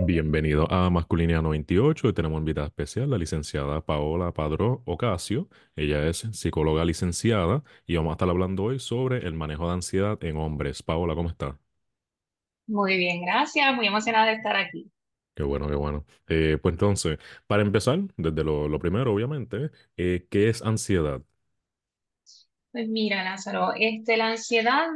Bienvenido a Masculinidad 98 y tenemos invitada especial, la licenciada Paola Padró Ocasio. Ella es psicóloga licenciada y vamos a estar hablando hoy sobre el manejo de ansiedad en hombres. Paola, ¿cómo está? Muy bien, gracias. Muy emocionada de estar aquí. Qué bueno, qué bueno. Eh, pues entonces, para empezar, desde lo, lo primero, obviamente, eh, ¿qué es ansiedad? Pues mira, Lázaro, este, la ansiedad,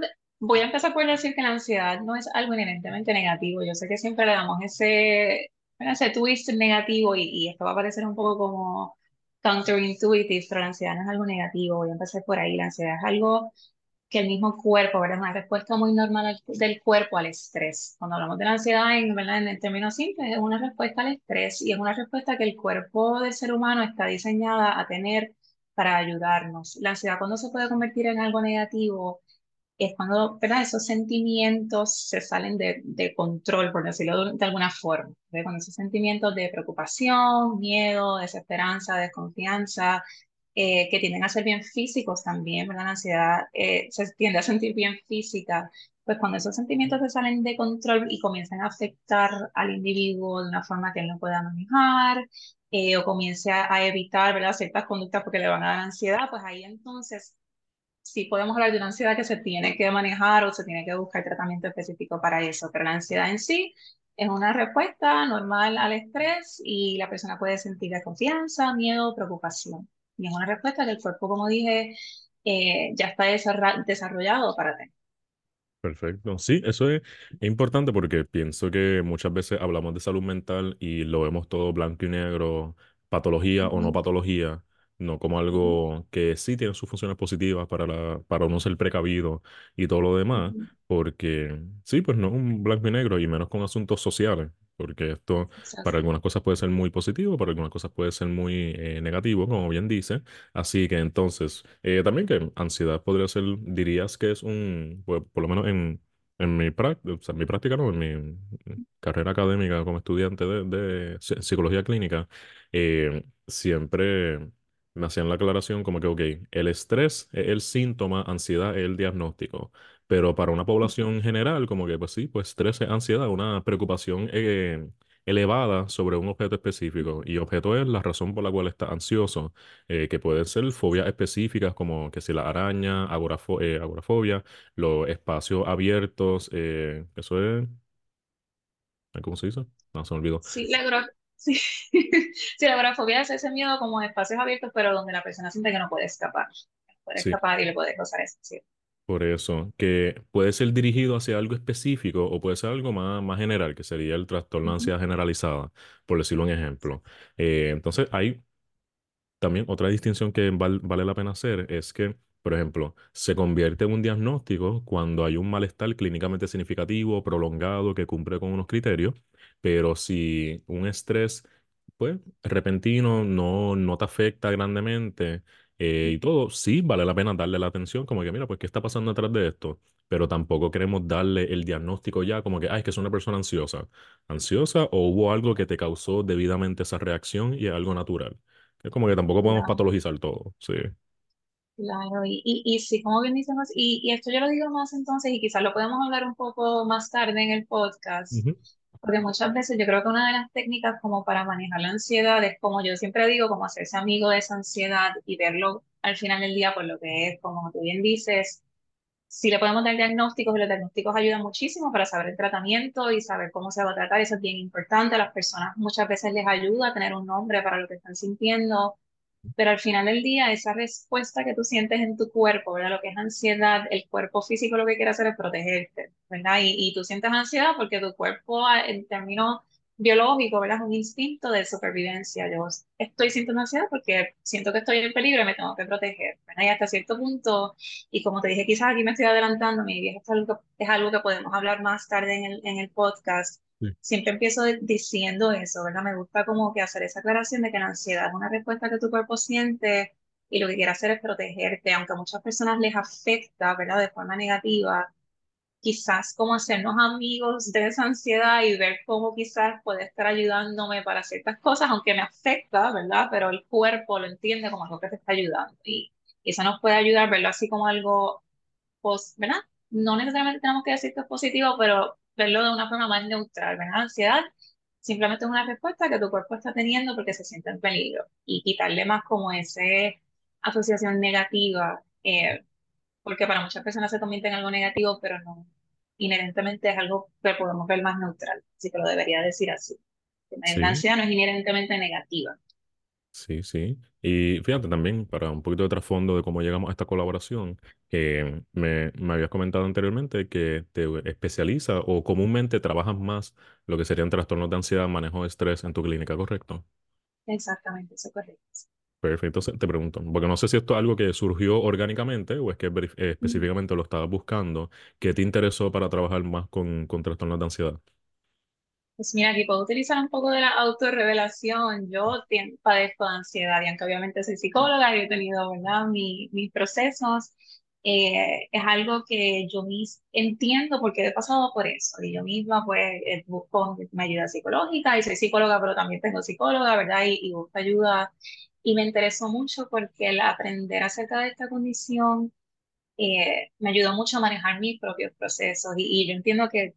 voy a empezar por decir que la ansiedad no es algo inherentemente negativo. Yo sé que siempre le damos ese, ese twist negativo y, y esto va a parecer un poco como counterintuitive, pero la ansiedad no es algo negativo. Voy a empezar por ahí. La ansiedad es algo que el mismo cuerpo, ¿verdad? Una respuesta muy normal al- del cuerpo al estrés. Cuando hablamos de la ansiedad, en, ¿verdad? En términos simples, es una respuesta al estrés y es una respuesta que el cuerpo del ser humano está diseñada a tener para ayudarnos. La ansiedad cuando se puede convertir en algo negativo es cuando, ¿verdad? Esos sentimientos se salen de, de control, por decirlo de, alguna forma. ¿verdad? Esos sentimientos de preocupación, miedo, desesperanza, desconfianza, eh, que tienden a ser bien físicos también, ¿verdad? La ansiedad eh, se tiende a sentir bien física. Pues cuando esos sentimientos se salen de control y comienzan a afectar al individuo de una forma que él no pueda manejar, eh, o comience a, a evitar, ¿verdad? ciertas conductas porque le van a dar ansiedad, pues ahí entonces sí podemos hablar de una ansiedad que se tiene que manejar o se tiene que buscar tratamiento específico para eso, pero la ansiedad en sí es una respuesta normal al estrés y la persona puede sentir desconfianza, miedo, preocupación. Y es una respuesta que el cuerpo, como dije, eh, ya está desarrollado para tener. Perfecto. Sí, eso es importante porque pienso que muchas veces hablamos de salud mental y lo vemos todo blanco y negro, patología o no patología, no como algo que sí tiene sus funciones positivas para la, para uno ser precavido y todo lo demás, porque sí, pues no es un blanco y negro y menos con asuntos sociales, porque esto para algunas cosas puede ser muy positivo, para algunas cosas puede ser muy eh, negativo, como bien dice. Así que entonces, eh, también que ansiedad podría ser, dirías que es un, pues, por lo menos en, en mi práctica, o sea, en mi práctica, no, en mi carrera académica como estudiante de, de psi- psicología clínica, eh, siempre me hacían la aclaración como que, ok, el estrés es el síntoma, ansiedad es el diagnóstico. Pero para una población general, como que, pues sí, pues estrés es ansiedad, una preocupación eh, elevada sobre un objeto específico. Y objeto es la razón por la cual está ansioso eh, que pueden ser fobias específicas como que si la araña, agorafo- eh, agorafobia, los espacios abiertos, eso es, ¿cómo se dice? No, se me olvidó. Sí, la sí. Sí, la agorafobia es ese miedo como de espacios abiertos, pero donde la persona siente que no puede escapar. Puede Sí, escapar y le puede causar eso. Sí. por eso, que puede ser dirigido hacia algo específico o puede ser algo más, más general, que sería el trastorno de ansiedad generalizada, por decirlo un ejemplo. Eh, entonces, hay También otra distinción que val- vale la pena hacer es que, por ejemplo, se convierte en un diagnóstico cuando hay un malestar clínicamente significativo, prolongado, que cumple con unos criterios, pero si un estrés, pues, repentino no, no te afecta grandemente eh, y todo, sí vale la pena darle la atención, como que, mira, pues, ¿qué está pasando detrás de esto? Pero tampoco queremos darle el diagnóstico ya como que, ay, es que es una persona ansiosa. ¿Ansiosa o hubo algo que te causó debidamente esa reacción y es algo natural? Es como que tampoco podemos Claro, patologizar todo, sí. claro. Y, y, y sí, como bien dicen, y, y esto yo lo digo más entonces, y quizás lo podemos hablar un poco más tarde en el podcast, Ujú, porque muchas veces yo creo que una de las técnicas como para manejar la ansiedad es como yo siempre digo, como hacerse amigo de esa ansiedad y verlo al final del día por lo que es, como tú bien dices Sí le podemos dar diagnósticos y los diagnósticos ayudan muchísimo para saber el tratamiento y saber cómo se va a tratar. Eso es bien importante. A las personas muchas veces les ayuda a tener un nombre para lo que están sintiendo, pero al final del día esa respuesta que tú sientes en tu cuerpo, ¿verdad? Lo que es ansiedad, el cuerpo físico lo que quiere hacer es protegerte, ¿verdad? Y, y tú sientes ansiedad porque tu cuerpo a- en términos biológicos, ¿verdad? Es un instinto de supervivencia. Yo estoy sintiendo ansiedad porque siento que estoy en peligro y me tengo que proteger, ¿verdad? Y hasta cierto punto y como te dije, quizás aquí me estoy adelantando, mi viaje es algo que, es algo que podemos hablar más tarde en el, en el podcast. Siempre empiezo diciendo eso, ¿verdad? Me gusta como que hacer esa aclaración de que la ansiedad es una respuesta que tu cuerpo siente y lo que quiere hacer es protegerte, aunque a muchas personas les afecta, ¿verdad? De forma negativa, quizás como hacernos amigos de esa ansiedad y ver cómo quizás puede estar ayudándome para ciertas cosas, aunque me afecta, ¿verdad? Pero el cuerpo lo entiende como algo que te está ayudando y eso nos puede ayudar, verlo así como algo pos- ¿verdad? No necesariamente tenemos que decir que es positivo, pero verlo de una forma más neutral, ¿verdad? Ansiedad simplemente es una respuesta que tu cuerpo está teniendo porque se siente en peligro y quitarle más como ese asociación negativa, eh, porque para muchas personas se convierte en algo negativo, pero no, inherentemente es algo que podemos ver más neutral, así que lo debería decir así. La Sí, ansiedad no es inherentemente negativa. Sí, sí. Y fíjate también, para un poquito de trasfondo de cómo llegamos a esta colaboración, que me, me habías comentado anteriormente que te especializa o comúnmente trabajas más lo que serían trastornos de ansiedad, manejo de estrés en tu clínica, ¿correcto? Exactamente, eso es correcto. Perfecto, te pregunto, porque no sé si esto es algo que surgió orgánicamente o es que eh, específicamente lo estabas buscando, ¿qué te interesó para trabajar más con, con trastornos de ansiedad? Pues mira, aquí puedo utilizar un poco de la autorrevelación. Yo padezco de ansiedad y aunque obviamente soy psicóloga y he tenido, ¿verdad?, mi- mis procesos, eh, es algo que yo mis entiendo porque he pasado por eso y yo misma pues eh, busco mi ayuda psicológica y soy psicóloga, pero también tengo psicóloga, ¿verdad? Y, y busco ayuda y me interesó mucho porque el aprender acerca de esta condición eh, me ayudó mucho a manejar mis propios procesos y, y yo entiendo que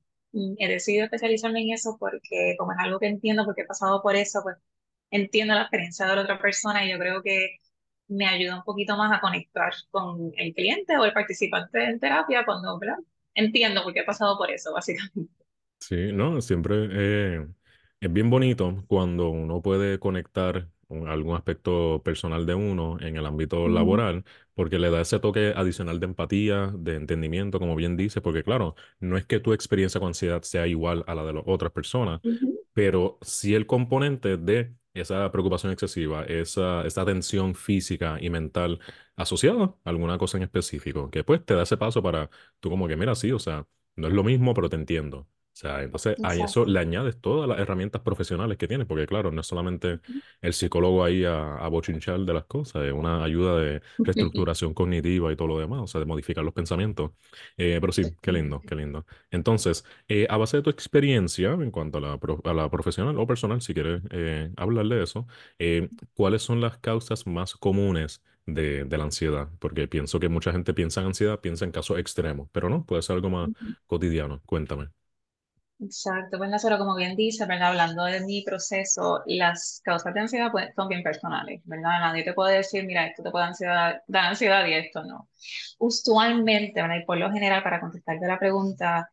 he decidido especializarme en eso porque como es algo que entiendo, porque he pasado por eso, pues entiendo la experiencia de la otra persona y yo creo que me ayuda un poquito más a conectar con el cliente o el participante en terapia cuando, ¿verdad? Entiendo porque he pasado por eso, básicamente. Sí, no, siempre eh, es bien bonito cuando uno puede conectar un- algún aspecto personal de uno en el ámbito Ujú, laboral, porque le da ese toque adicional de empatía, de entendimiento, como bien dice, porque claro, no es que tu experiencia con ansiedad sea igual a la de las otras personas, pero sí el componente de esa preocupación excesiva, esa, esa tensión física y mental asociada a alguna cosa en específico, que pues te da ese paso para tú como que, mira, sí, o sea, no es lo mismo, pero te entiendo. O sea, entonces a eso le añades todas las herramientas profesionales que tienes, porque claro, no es solamente el psicólogo ahí a, a bochinchar de las cosas, es una ayuda de reestructuración cognitiva y todo lo demás, o sea, de modificar los pensamientos. Eh, pero sí, qué lindo, qué lindo. Entonces, eh, a base de tu experiencia en cuanto a la, pro- a la profesional o personal, si quieres eh, hablarle de eso, eh, ¿cuáles son las causas más comunes de, de la ansiedad? Porque pienso que mucha gente piensa en ansiedad, piensa en casos extremos, pero no, puede ser algo más cotidiano. Cuéntame. Exacto, pues Lázaro, como bien dice, ¿verdad? Hablando de mi proceso, las causas de ansiedad pues, son bien personales, ¿verdad? Nadie te puede decir, mira, esto te puede ansiedad, dar ansiedad y esto no. Usualmente, ¿verdad? Y por lo general, para contestarte la pregunta,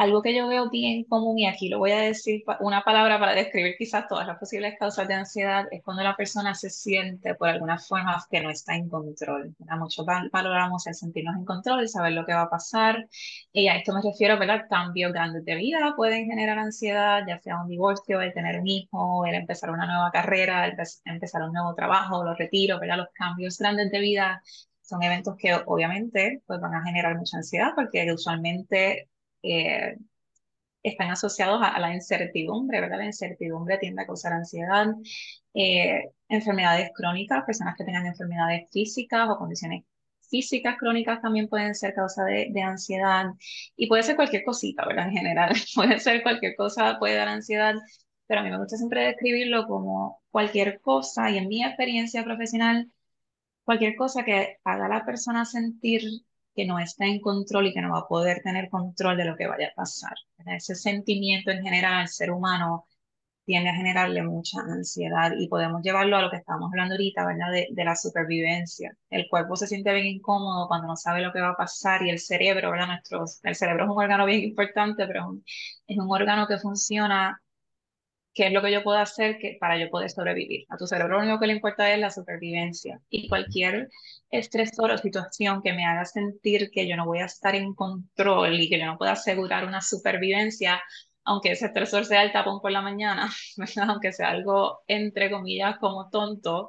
algo que yo veo bien común, y aquí lo voy a decir una palabra para describir quizás todas las posibles causas de ansiedad, es cuando la persona se siente por alguna forma que no está en control. ¿verdad? Muchos val- valoramos el sentirnos en control, el saber lo que va a pasar. Y a esto me refiero, ¿verdad? Cambios grandes de vida pueden generar ansiedad, ya sea un divorcio, el tener un hijo, el empezar una nueva carrera, el empe- empezar un nuevo trabajo, los retiros, ¿verdad? Los cambios grandes de vida son eventos que obviamente pues, van a generar mucha ansiedad porque usualmente eh, están asociados a, a la incertidumbre, ¿verdad? La incertidumbre tiende a causar ansiedad, eh, enfermedades crónicas, personas que tengan enfermedades físicas o condiciones físicas crónicas también pueden ser causa de, de ansiedad y puede ser cualquier cosita, ¿verdad? En general, puede ser cualquier cosa, puede dar ansiedad, pero a mí me gusta siempre describirlo como cualquier cosa y en mi experiencia profesional cualquier cosa que haga a la persona sentir que no está en control y que no va a poder tener control de lo que vaya a pasar. Ese sentimiento en general al ser humano tiende a generarle mucha ansiedad y podemos llevarlo a lo que estábamos hablando ahorita, ¿verdad? De, de la supervivencia. El cuerpo se siente bien incómodo cuando no sabe lo que va a pasar y el cerebro, ¿verdad? Nuestro, el cerebro es un órgano bien importante, pero es un, es un órgano que funciona qué es lo que yo puedo hacer que, para yo poder sobrevivir. A tu cerebro lo único que le importa es la supervivencia y cualquier estresor o situación que me haga sentir que yo no voy a estar en control y que yo no pueda asegurar una supervivencia, aunque ese estresor sea el tapón por la mañana, ¿verdad? aunque sea algo entre comillas como tonto,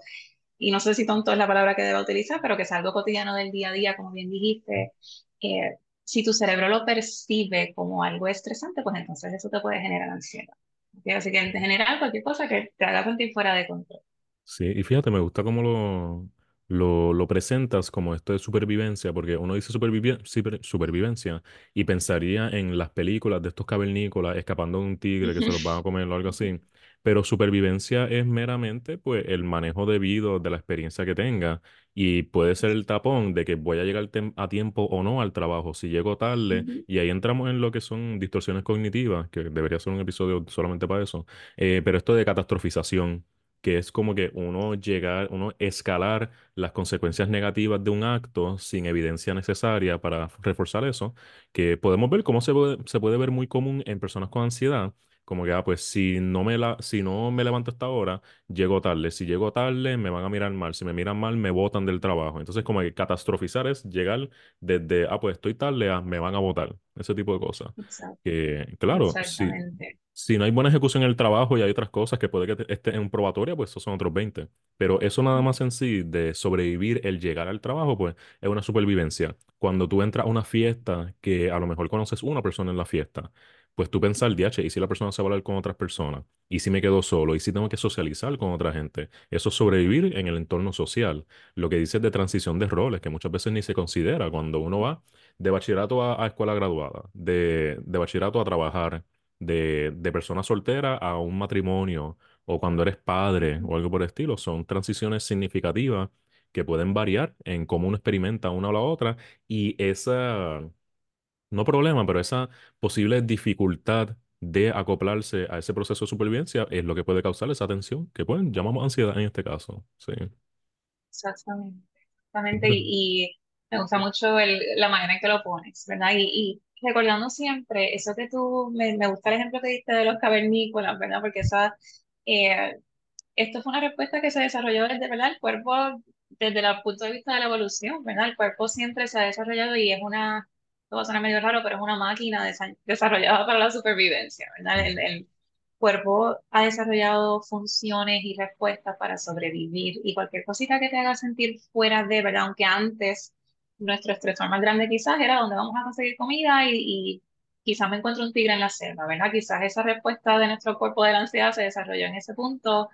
y no sé si tonto es la palabra que deba utilizar, pero que es algo cotidiano del día a día, como bien dijiste, eh, si tu cerebro lo percibe como algo estresante, pues entonces eso te puede generar ansiedad. Así que en general, cualquier cosa que te haga sentir fuera de control. Sí, y fíjate, me gusta cómo lo, lo, lo presentas como esto de supervivencia, porque uno dice supervivi- super- supervivencia y pensaría en las películas de estos cavernícolas escapando de un tigre que se los van a comer o algo así. pero supervivencia es meramente pues el manejo debido de la experiencia que tenga y puede ser el tapón de que voy a llegar a tiempo o no al trabajo, si llego tarde, y ahí entramos en lo que son distorsiones cognitivas, que debería ser un episodio solamente para eso, Eh, pero esto de catastrofización, que es como que uno llegar, uno escalar las consecuencias negativas de un acto sin evidencia necesaria para reforzar eso, que podemos ver cómo se puede, se puede ver muy común en personas con ansiedad. Como que, ah, pues si no me la, si no me levanto a esta hora, llego tarde. Si llego tarde, me van a mirar mal. Si me miran mal, me botan del trabajo. Entonces, como que catastrofizar es llegar desde, ah, pues estoy tarde, a me van a botar. Ese tipo de cosas. Exacto, Que, claro, si, si no hay buena ejecución en el trabajo y hay otras cosas que puede que esté en probatoria, pues esos son otros veinte Pero eso nada más en sí de sobrevivir, el llegar al trabajo, pues es una supervivencia. Cuando tú entras a una fiesta que a lo mejor conoces una persona en la fiesta, pues tú pensar, DH, ¿y si la persona se va a hablar con otras personas? ¿Y si me quedo solo? ¿Y si tengo que socializar con otra gente? Eso es sobrevivir en el entorno social. Lo que dices de transición de roles, que muchas veces ni se considera cuando uno va de bachillerato a, a escuela graduada, de, de bachillerato a trabajar de, de persona soltera a un matrimonio o cuando eres padre o algo por el estilo. Son transiciones significativas que pueden variar en cómo uno experimenta una o la otra y esa, no problema, pero esa posible dificultad de acoplarse a ese proceso de supervivencia es lo que puede causar esa tensión, que pueden, llamamos ansiedad en este caso. Sí. Exactamente, exactamente, y, y me gusta mucho el- la manera en que lo pones, ¿verdad? Y, y recordando siempre eso que tú, me, me gusta el ejemplo que diste de los cavernícolas, ¿verdad? Porque esa, eh, esto fue una respuesta que se desarrolló desde, ¿verdad? El cuerpo, desde el punto de vista de la evolución, ¿verdad? El cuerpo siempre se ha desarrollado y es una, esto va a sonar medio raro, pero es una máquina desa- desarrollada para la supervivencia, ¿verdad? El, el cuerpo ha desarrollado funciones y respuestas para sobrevivir y cualquier cosita que te haga sentir fuera de, ¿verdad? Aunque antes nuestro estresor más grande quizás era donde vamos a conseguir comida y, y quizás me encuentro un tigre en la selva, ¿verdad? Quizás esa respuesta de nuestro cuerpo de la ansiedad se desarrolló en ese punto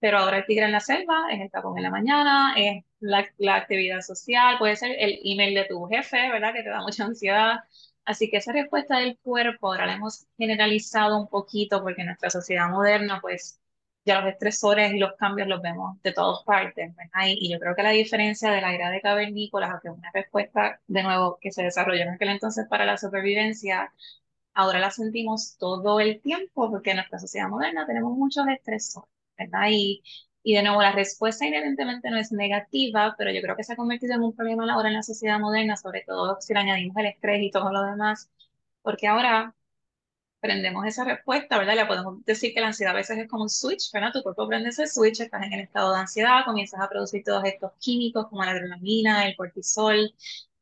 pero ahora el tigre en la selva, es el tapón en la mañana, es la, la actividad social, puede ser el email de tu jefe, ¿verdad? Que te da mucha ansiedad. Así que esa respuesta del cuerpo ahora la hemos generalizado un poquito porque en nuestra sociedad moderna, pues ya los estresores y los cambios los vemos de todas partes, ¿verdad? Y, y yo creo que la diferencia de la era de cavernícolas, aunque una respuesta, de nuevo, que se desarrolló en aquel entonces para la supervivencia, ahora la sentimos todo el tiempo porque en nuestra sociedad moderna tenemos muchos estresores, ¿verdad? Y, y de nuevo, la respuesta inherentemente no es negativa, pero yo creo que se ha convertido en un problema ahora en la sociedad moderna, sobre todo si le añadimos el estrés y todo lo demás, porque ahora prendemos esa respuesta, ¿verdad? Le podemos decir que la ansiedad a veces es como un switch, ¿verdad? Tu cuerpo prende ese switch, estás en el estado de ansiedad, comienzas a producir todos estos químicos como la adrenalina, el cortisol,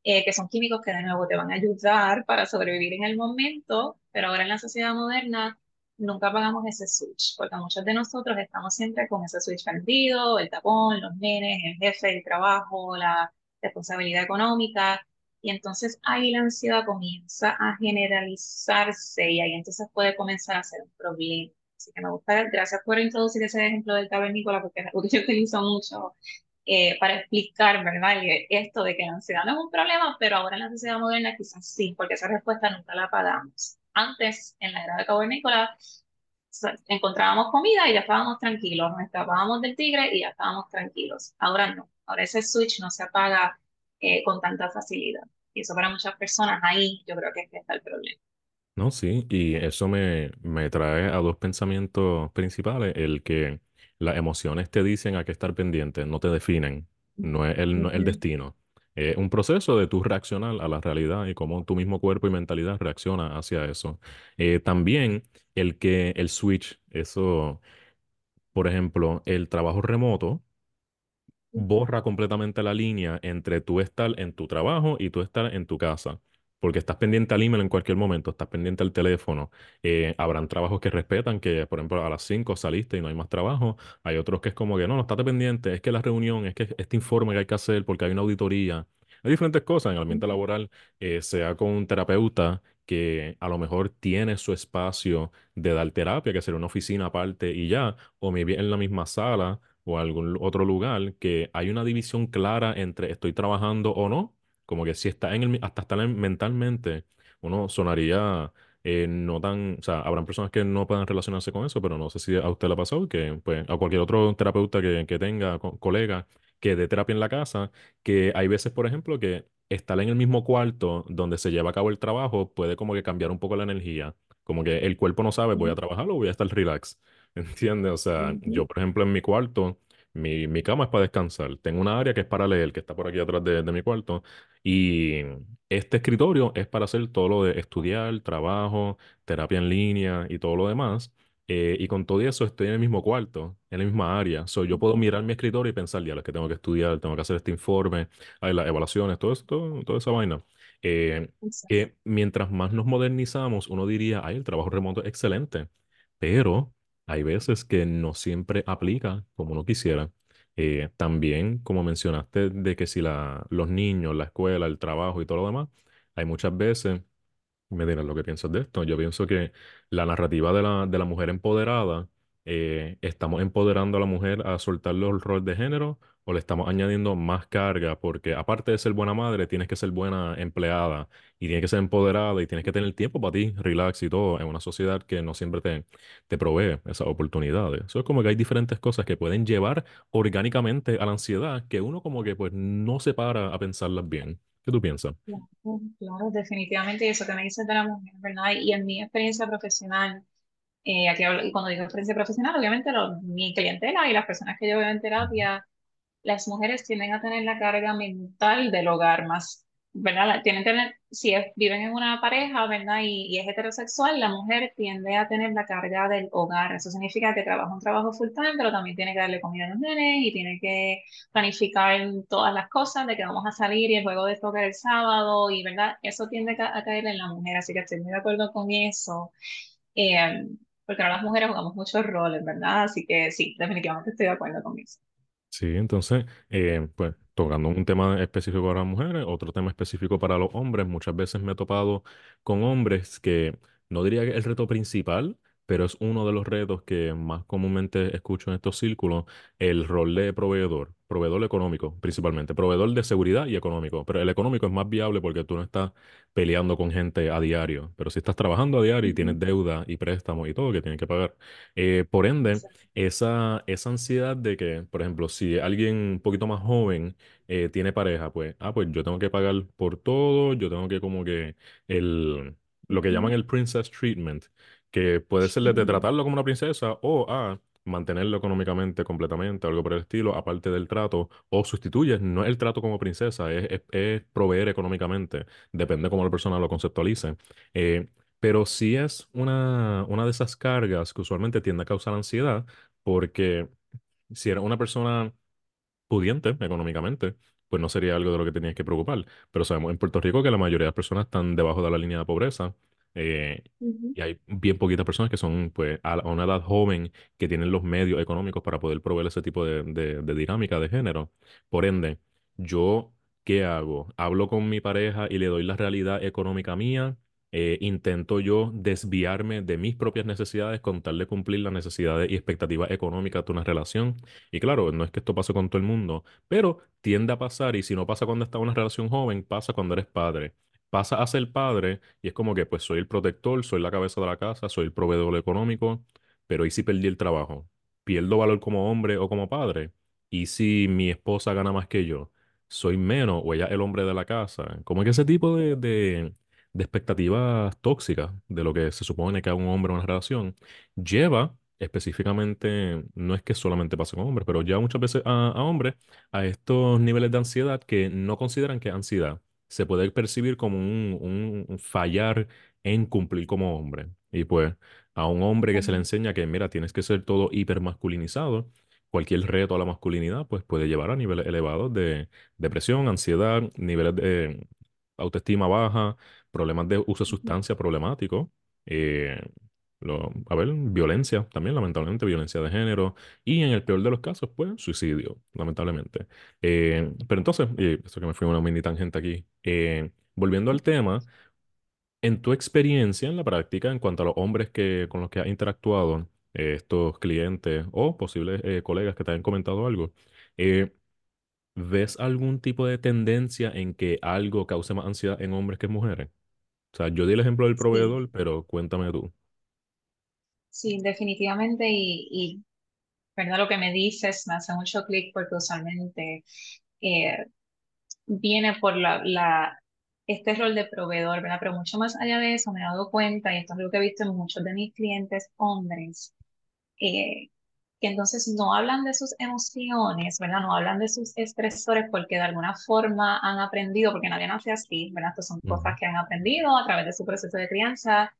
eh, que son químicos que de nuevo te van a ayudar para sobrevivir en el momento, pero ahora en la sociedad moderna nunca apagamos ese switch, porque muchos de nosotros estamos siempre con ese switch prendido, el tapón, los nenes, el jefe, el trabajo, la responsabilidad económica, y entonces ahí la ansiedad comienza a generalizarse y ahí entonces puede comenzar a ser un problema. Así que me gusta, gracias por introducir ese ejemplo del cavernícola, porque es algo que yo utilizo mucho eh, para explicar, ¿verdad? Esto de que la ansiedad no es un problema, pero ahora en la sociedad moderna quizás sí, porque esa respuesta nunca la pagamos. Antes, en la era de cavernícola, encontrábamos comida y ya estábamos tranquilos, nos escapábamos del tigre y ya estábamos tranquilos. Ahora no, ahora ese switch no se apaga eh, con tanta facilidad. Y eso para muchas personas ahí yo creo que es que está el problema. No, sí, y eso me, me trae a dos pensamientos principales. El que las emociones te dicen a qué estar pendiente, no te definen, no es el, no es el destino. Es un proceso de tu reaccionar a la realidad y cómo tu mismo cuerpo y mentalidad reacciona hacia eso. Eh, también el que el switch, eso, por ejemplo, el trabajo remoto borra completamente la línea entre tú estar en tu trabajo y tú estar en tu casa. Porque estás pendiente al email en cualquier momento, estás pendiente al teléfono. Eh, habrán trabajos que respetan, que por ejemplo a las 5 saliste y no hay más trabajo. Hay otros que es como que no, no estate pendiente, es que la reunión, es que este informe que hay que hacer porque hay una auditoría. Hay diferentes cosas en el ambiente laboral, eh, sea con un terapeuta que a lo mejor tiene su espacio de dar terapia, que será una oficina aparte y ya, o maybe en la misma sala o algún otro lugar que hay una división clara entre estoy trabajando o no, como que si está en el, hasta estar en- mentalmente, uno sonaría eh, no tan, o sea, habrán personas que no puedan relacionarse con eso, pero no sé si a usted le ha pasado que, pues, a cualquier otro terapeuta que, que tenga, co- colega, que dé terapia en la casa, que hay veces, por ejemplo, que estar en el mismo cuarto donde se lleva a cabo el trabajo puede como que cambiar un poco la energía. Como que el cuerpo no sabe, voy a trabajar o voy a estar relax. ¿Entiendes? O sea, yo, por ejemplo, en mi cuarto, mi, mi cama es para descansar. Tengo una área que es para leer, que está por aquí atrás de, de mi cuarto. Y este escritorio es para hacer todo lo de estudiar, trabajo, terapia en línea y todo lo demás. Eh, y con todo eso estoy en el mismo cuarto, en la misma área. So, yo puedo mirar mi escritorio y pensar, ya, lo que tengo que estudiar, tengo que hacer este informe, hay las evaluaciones, todo esto, toda esa vaina. Eh, que mientras más nos modernizamos, uno diría, ay, el trabajo remoto es excelente. Pero hay veces que no siempre aplica como uno quisiera. Eh, también, como mencionaste, de que si la, los niños, la escuela, el trabajo y todo lo demás, hay muchas veces me dirás lo que piensas de esto. Yo pienso que la narrativa de la, de la mujer empoderada, eh, ¿estamos empoderando a la mujer a soltar los roles de género o le estamos añadiendo más carga? Porque aparte de ser buena madre, tienes que ser buena empleada y tienes que ser empoderada y tienes que tener tiempo para ti, relax y todo, en una sociedad que no siempre te, te provee esas oportunidades. Eso es como que hay diferentes cosas que pueden llevar orgánicamente a la ansiedad que uno como que pues no se para a pensarlas bien. ¿Qué tú piensas? Claro, definitivamente, eso que me dices de la mujer, ¿verdad? Y en mi experiencia profesional, eh, aquí hablo, y cuando digo experiencia profesional, obviamente lo- mi clientela y las personas que yo veo en terapia las mujeres tienden a tener la carga mental del hogar más, ¿verdad? Tienen tener, si es- viven en una pareja, ¿verdad? Y, y es heterosexual, la mujer tiende a tener la carga del hogar. Eso significa que trabaja un trabajo full time, pero también tiene que darle comida a los nenes y tiene que planificar todas las cosas de que vamos a salir y el juego de soccer el sábado y, ¿verdad? Eso tiende a caer en la mujer, así que estoy muy de acuerdo con eso. Eh, porque ahora las mujeres jugamos muchos roles, ¿verdad? Así que sí, definitivamente estoy de acuerdo con eso. Sí, entonces, eh, pues tocando un tema específico para las mujeres, otro tema específico para los hombres, muchas veces me he topado con hombres que no diría que el reto principal, pero es uno de los retos que más comúnmente escucho en estos círculos, el rol de proveedor, proveedor económico principalmente, proveedor de seguridad y económico, pero el económico es más viable porque tú no estás peleando con gente a diario, pero si estás trabajando a diario y tienes deuda y préstamos y todo que tienes que pagar, eh, por ende esa, esa ansiedad de que, por ejemplo, si alguien un poquito más joven eh, tiene pareja, pues, ah, pues yo tengo que pagar por todo, yo tengo que como que el, lo que llaman el princess treatment, que puede ser de Ujú. tratarlo como una princesa o ah, mantenerlo económicamente completamente, algo por el estilo, aparte del trato, o sustituyes, no es el trato como princesa, es, es, es proveer económicamente, depende cómo la persona lo conceptualice. Eh, pero sí es una, una de esas cargas que usualmente tiende a causar ansiedad, porque si eres una persona pudiente económicamente, pues no sería algo de lo que tenías que preocupar. Pero sabemos en Puerto Rico que la mayoría de las personas están debajo de la línea de pobreza. Eh, y hay bien poquitas personas que son, pues, a, a una edad joven que tienen los medios económicos para poder proveer ese tipo de, de de dinámica de género. Por ende, yo, ¿qué hago? ¿Hablo con mi pareja y le doy la realidad económica mía? Eh, intento yo desviarme de mis propias necesidades con tal de cumplir las necesidades y expectativas económicas de una relación. Y claro, no es que esto pase con todo el mundo, pero tiende a pasar y si no pasa cuando está en una relación joven, pasa cuando eres padre. Pasa a ser padre y es como que pues soy el protector, soy la cabeza de la casa, soy el proveedor económico, pero ¿y si perdí el trabajo? ¿Pierdo valor como hombre o como padre? ¿Y si mi esposa gana más que yo? ¿Soy menos o ella el hombre de la casa? Como que ese tipo de, de, de expectativas tóxicas de lo que se supone que un hombre en una relación lleva específicamente, no es que solamente pase con hombres, pero lleva muchas veces a, a hombres a estos niveles de ansiedad que no consideran que es ansiedad. Se puede percibir como un, un- un fallar en cumplir como hombre. Y pues a un hombre que se le enseña que, mira, tienes que ser todo hipermasculinizado, cualquier reto a la masculinidad, pues puede llevar a niveles elevados de depresión, ansiedad, niveles de autoestima baja, problemas de uso de Ujú. sustancia problemático. eh, lo- a ver, violencia también, lamentablemente, violencia de género y en el peor de los casos, pues, suicidio, lamentablemente. Eh, pero entonces, y esto que me fui una mini tangente aquí, eh, volviendo al tema, en tu experiencia en la práctica, en cuanto a los hombres que, con los que has interactuado, eh, estos clientes o posibles colegas que te hayan comentado algo, ¿ves algún tipo de tendencia en que algo cause más ansiedad en hombres que en mujeres? O sea, yo di el ejemplo del proveedor, pero cuéntame tú. Sí, definitivamente. Y, y ¿verdad? Lo que me dices me hace mucho clic porque usualmente eh, viene por la, la, este rol de proveedor, ¿verdad? Pero mucho más allá de eso me he dado cuenta, y esto es lo que he visto en muchos de mis clientes hombres, eh, que entonces no hablan de sus emociones, ¿verdad? No hablan de sus estresores porque de alguna forma han aprendido, porque nadie nace así, ¿verdad? Estas son cosas que han aprendido a través de su proceso de crianza,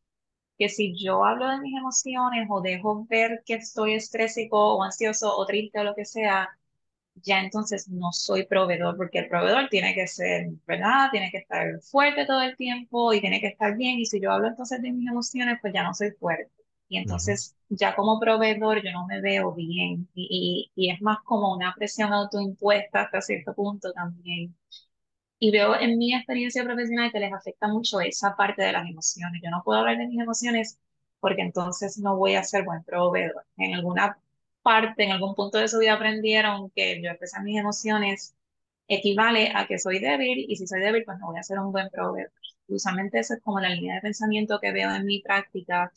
que si yo hablo de mis emociones o dejo ver que estoy estrésico o ansioso o triste o lo que sea, ya entonces no soy proveedor, porque el proveedor tiene que ser, ¿verdad? Tiene que estar fuerte todo el tiempo y tiene que estar bien. Y si yo hablo entonces de mis emociones, pues ya no soy fuerte. Y entonces ya como proveedor yo no me veo bien. Y, y, y es más como una presión autoimpuesta hasta cierto punto también. Y veo en mi experiencia profesional que les afecta mucho esa parte de las emociones. Yo no puedo hablar de mis emociones porque entonces no voy a ser buen proveedor. En alguna parte, en algún punto de su vida aprendieron que yo expresar mis emociones equivale a que soy débil y si soy débil pues no voy a ser un buen proveedor. Usualmente esa es como la línea de pensamiento que veo en mi práctica.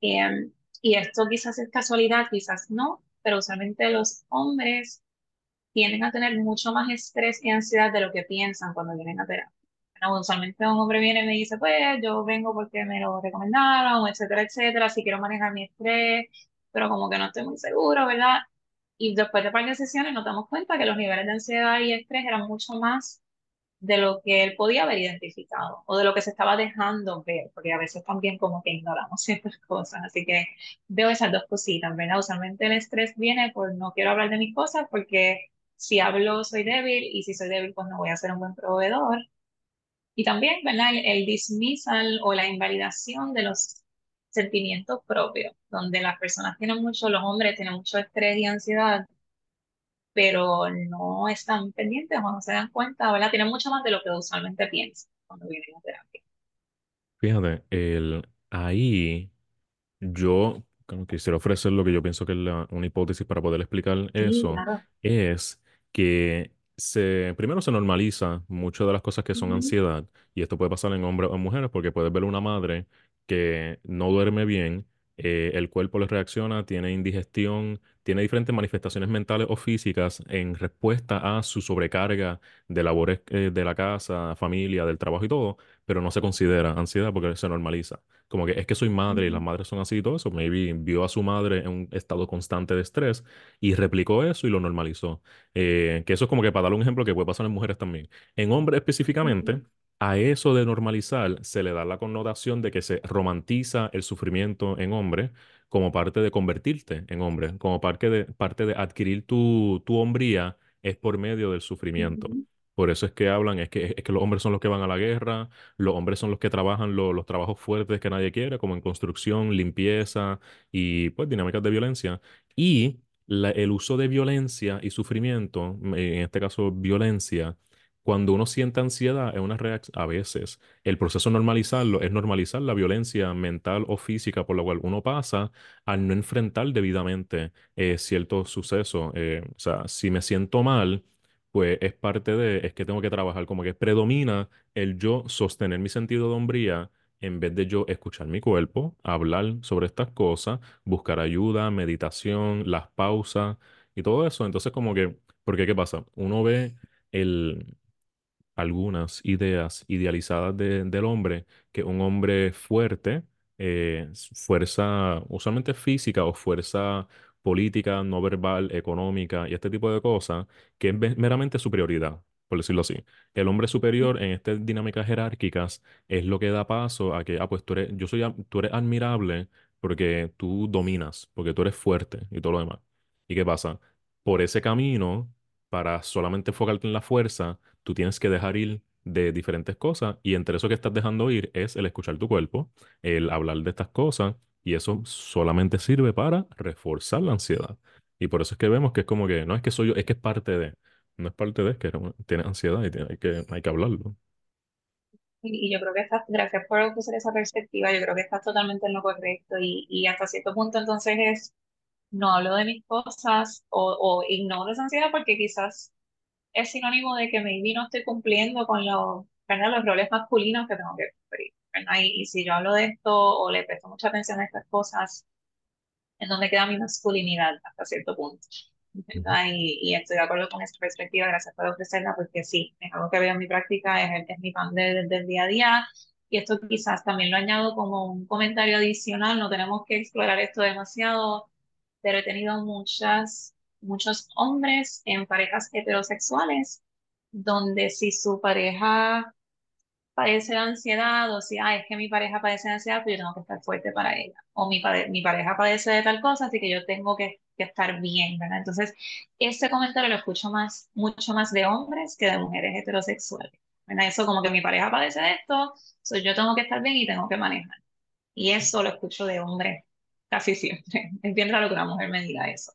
Eh, y esto quizás es casualidad, quizás no, pero usualmente los hombres tienden a tener mucho más estrés y ansiedad de lo que piensan cuando vienen a terapia. Usualmente un hombre viene y me dice, pues yo vengo porque me lo recomendaron, etcétera, etcétera, si quiero manejar mi estrés, pero como que no estoy muy seguro, ¿verdad? Y después de varias sesiones nos damos cuenta que los niveles de ansiedad y estrés eran mucho más de lo que él podía haber identificado o de lo que se estaba dejando ver, porque a veces también como que ignoramos ciertas cosas. Así que veo esas dos cositas, ¿verdad? Usualmente el estrés viene por no quiero hablar de mis cosas porque si hablo soy débil y si soy débil pues no voy a ser un buen proveedor. Y también, ¿verdad? El, el dismissal o la invalidación de los sentimientos propios, donde las personas tienen mucho, los hombres tienen mucho estrés y ansiedad pero no están pendientes o no se dan cuenta, ¿verdad? Tienen mucho más de lo que usualmente piensan cuando vienen a terapia. Fíjate, el, ahí Yo como quisiera ofrecer lo que yo pienso que es la- una hipótesis para poder explicar Sí, eso, claro. es que se, primero se normaliza muchas de las cosas que son ansiedad, y esto puede pasar en hombres o en mujeres, porque puedes ver una madre que no duerme bien, eh, el cuerpo le reacciona, tiene indigestión, tiene diferentes manifestaciones mentales o físicas en respuesta a su sobrecarga de labores, eh, de la casa, familia, del trabajo y todo, pero no se considera ansiedad porque se normaliza como que es que soy madre y las ujú, madres son así y todo eso. Maybe vio a su madre en un estado constante de estrés y replicó eso y lo normalizó. Eh, que eso es como que para dar un ejemplo que puede pasar en mujeres también. En hombres específicamente, a eso de normalizar se le da la connotación de que se romantiza el sufrimiento en hombre como parte de convertirte en hombre, como parte de, parte de adquirir tu, tu hombría es por medio del sufrimiento. Por eso es que hablan, es que, es que los hombres son los que van a la guerra, los hombres son los que trabajan lo- los trabajos fuertes que nadie quiere, como en construcción, limpieza y pues dinámicas de violencia. Y la- el uso de violencia y sufrimiento, en este caso violencia, cuando uno siente ansiedad, es una reacción, a veces el proceso normalizarlo es normalizar la violencia mental o física por la cual uno pasa al no enfrentar debidamente eh, ciertos sucesos. Eh, o sea, si me siento mal, pues es parte de, es que tengo que trabajar como que predomina el yo sostener mi sentido de hombría en vez de yo escuchar mi cuerpo, hablar sobre estas cosas, buscar ayuda, meditación, las pausas y todo eso. Entonces, como que, porque ¿qué pasa? Uno ve el, algunas ideas idealizadas de- del hombre, que un hombre fuerte, eh, fuerza usualmente física o fuerza política, no verbal, económica y este tipo de cosas, que es meramente superioridad, por decirlo así. El hombre superior en estas dinámicas jerárquicas es lo que da paso a que, ah, pues tú eres, yo soy, tú eres admirable porque tú dominas, porque tú eres fuerte y todo lo demás. ¿Y qué pasa? Por ese camino, para solamente enfocarte en la fuerza, tú tienes que dejar ir de diferentes cosas y entre eso que estás dejando ir es el escuchar tu cuerpo, el hablar de estas cosas y eso solamente sirve para reforzar la ansiedad. Y por eso es que vemos que es como que no es que soy yo, es que es parte de, no es parte de, que tienes ansiedad y tiene- hay que, hay que hablarlo. Y, y yo creo que estás, gracias por ofrecer esa perspectiva, yo creo que estás totalmente en lo correcto y, y hasta cierto punto entonces es, no hablo de mis cosas o, o ignoro esa ansiedad porque quizás es sinónimo de que maybe no estoy cumpliendo con los, los roles masculinos que tengo que cumplir. ¿verdad? Y, y si yo hablo de esto o le presto mucha atención a estas cosas, en donde queda mi masculinidad hasta cierto punto. Y, y estoy de acuerdo con esta perspectiva, gracias por ofrecerla, porque sí, es algo que veo en mi práctica, es, es mi pan de- del día a día. Y esto quizás también lo añado como un comentario adicional, no tenemos que explorar esto demasiado, pero he tenido muchas, muchos hombres en parejas heterosexuales, donde si su pareja padece de ansiedad o si, ah, es que mi pareja padece de ansiedad, pues yo tengo que estar fuerte para ella. O mi, mi pareja padece de tal cosa, así que yo tengo que, que estar bien, ¿verdad? Entonces, ese comentario lo escucho más, mucho más de hombres que de mujeres heterosexuales. ¿verdad? Eso como que mi pareja padece de esto, so yo tengo que estar bien y tengo que manejar. Y eso lo escucho de hombres casi siempre. Es bien raro que una mujer me diga eso.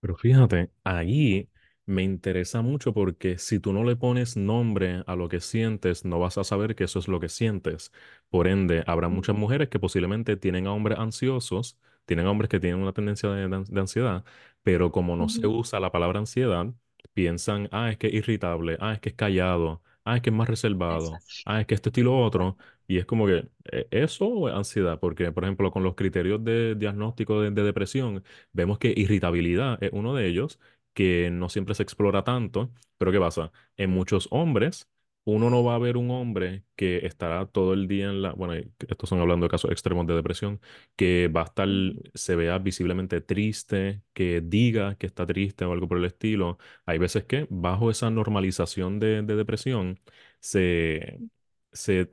Pero fíjate, ahí me interesa mucho porque si tú no le pones nombre a lo que sientes, no vas a saber que eso es lo que sientes. Por ende, habrá muchas mujeres que posiblemente tienen a hombres ansiosos, tienen a hombres que tienen una tendencia de, de- de ansiedad, pero como no se usa la palabra ansiedad, piensan, ah, es que es irritable, ah, es que es callado, ah, es que es más reservado, Exacto. ah, es que esto estilo otro. Y es como que, ¿eh, ¿eso o es ansiedad? Porque, por ejemplo, con los criterios de diagnóstico de de depresión, Vemos que irritabilidad es uno de ellos, que no siempre se explora tanto, pero ¿qué pasa? En muchos hombres, uno no va a ver un hombre que estará todo el día en la, bueno, y estos son hablando de casos extremos de depresión, que va a estar, se vea visiblemente triste, que diga que está triste o algo por el estilo. Hay veces que bajo esa normalización de, de depresión se, se,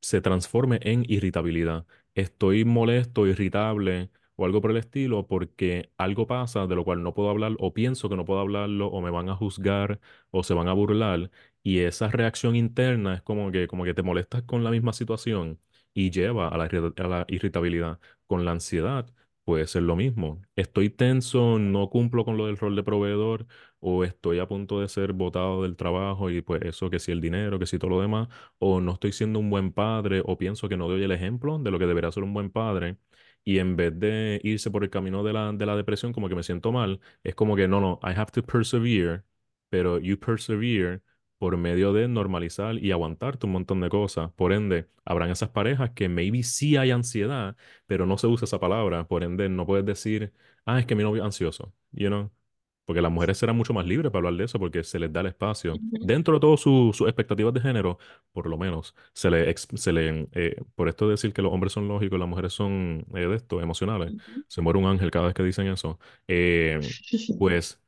se transforme en irritabilidad. Estoy molesto, irritable o algo por el estilo, porque algo pasa de lo cual no puedo hablar o pienso que no puedo hablarlo o me van a juzgar o se van a burlar y esa reacción interna es como que, como que te molestas con la misma situación y lleva a la, a la irritabilidad. Con la ansiedad puede ser lo mismo. Estoy tenso, no cumplo con lo del rol de proveedor o estoy a punto de ser botado del trabajo y pues eso, que si el dinero, que si todo lo demás, o no estoy siendo un buen padre o pienso que no doy el ejemplo de lo que debería ser un buen padre y en vez de irse por el camino de la, de la depresión, como que me siento mal, es como que no, no, I have to persevere, pero you persevere por medio de normalizar y aguantarte un montón de cosas. Por ende, habrán esas parejas que maybe sí hay ansiedad, pero no se usa esa palabra. Por ende, no puedes decir, ah, es que mi novio es ansioso, you know? Porque las mujeres serán mucho más libres para hablar de eso porque se les da el espacio. Dentro de todas sus expectativas de género, por lo menos, se le, se le eh, por esto decir que los hombres son lógicos, las mujeres son eh, de esto, emocionales. Se muere un ángel cada vez que dicen eso. eh, pues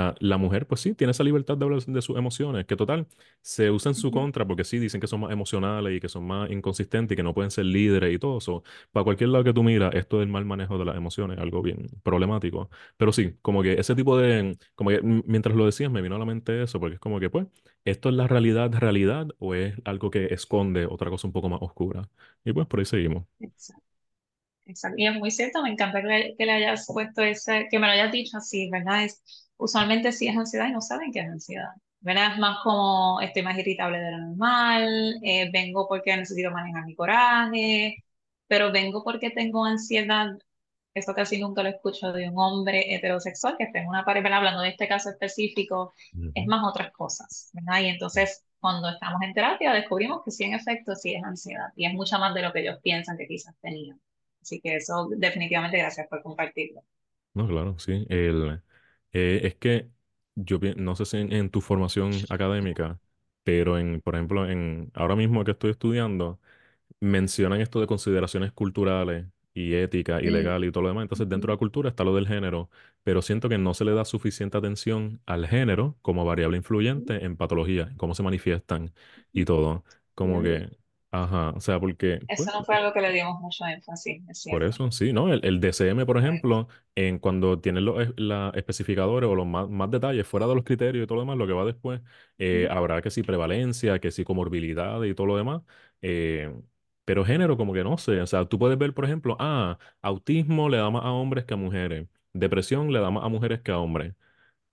sea, la mujer, pues sí, tiene esa libertad de hablar de sus emociones, que total, se usa en su contra porque sí, dicen que son más emocionales y que son más inconsistentes y que no pueden ser líderes y todo eso. Para cualquier lado que tú miras, esto del mal manejo de las emociones es algo bien problemático. Pero sí, como que ese tipo de, como que m- mientras lo decías me vino a la mente eso, porque es como que, pues, ¿esto es la realidad, realidad o es algo que esconde otra cosa un poco más oscura? Y pues por ahí seguimos. Exacto, exacto. Y es muy cierto, me encanta que le, que le hayas puesto ese, que me lo hayas dicho así, ¿verdad? Es, usualmente sí es ansiedad y no saben qué es ansiedad, ¿verdad? Es más como estoy más irritable de lo normal, eh, vengo porque necesito manejar mi coraje, pero vengo porque tengo ansiedad. Eso casi nunca lo escucho de un hombre heterosexual que esté en una pareja, ¿verdad? hablando de este caso específico, es más otras cosas, ¿verdad? Y entonces, cuando estamos en terapia, descubrimos que sí, en efecto, sí es ansiedad y es mucho más de lo que ellos piensan que quizás tenían. Así que eso, definitivamente, gracias por compartirlo. No, claro, sí. El, eh, es que yo no sé si en, en tu formación académica, pero en, por ejemplo, en ahora mismo que estoy estudiando, mencionan esto de consideraciones culturales y ética y legal y todo lo demás. Entonces, dentro de la cultura está lo del género, pero siento que no se le da suficiente atención al género como variable influyente en patología, en cómo se manifiestan y todo. Como que, ajá, o sea, porque, pues, Eso no fue algo que le dimos mucho énfasis, es por eso, sí, ¿no? El, el DCM, por ejemplo, en cuando tienen los la especificadores o los más, más detalles fuera de los criterios y todo lo demás, lo que va después, eh, habrá que sí prevalencia, que sí comorbilidad y todo lo demás. eh, pero género, como que no sé. O sea, tú puedes ver, por ejemplo, ah, autismo le da más a hombres que a mujeres. Depresión le da más a mujeres que a hombres.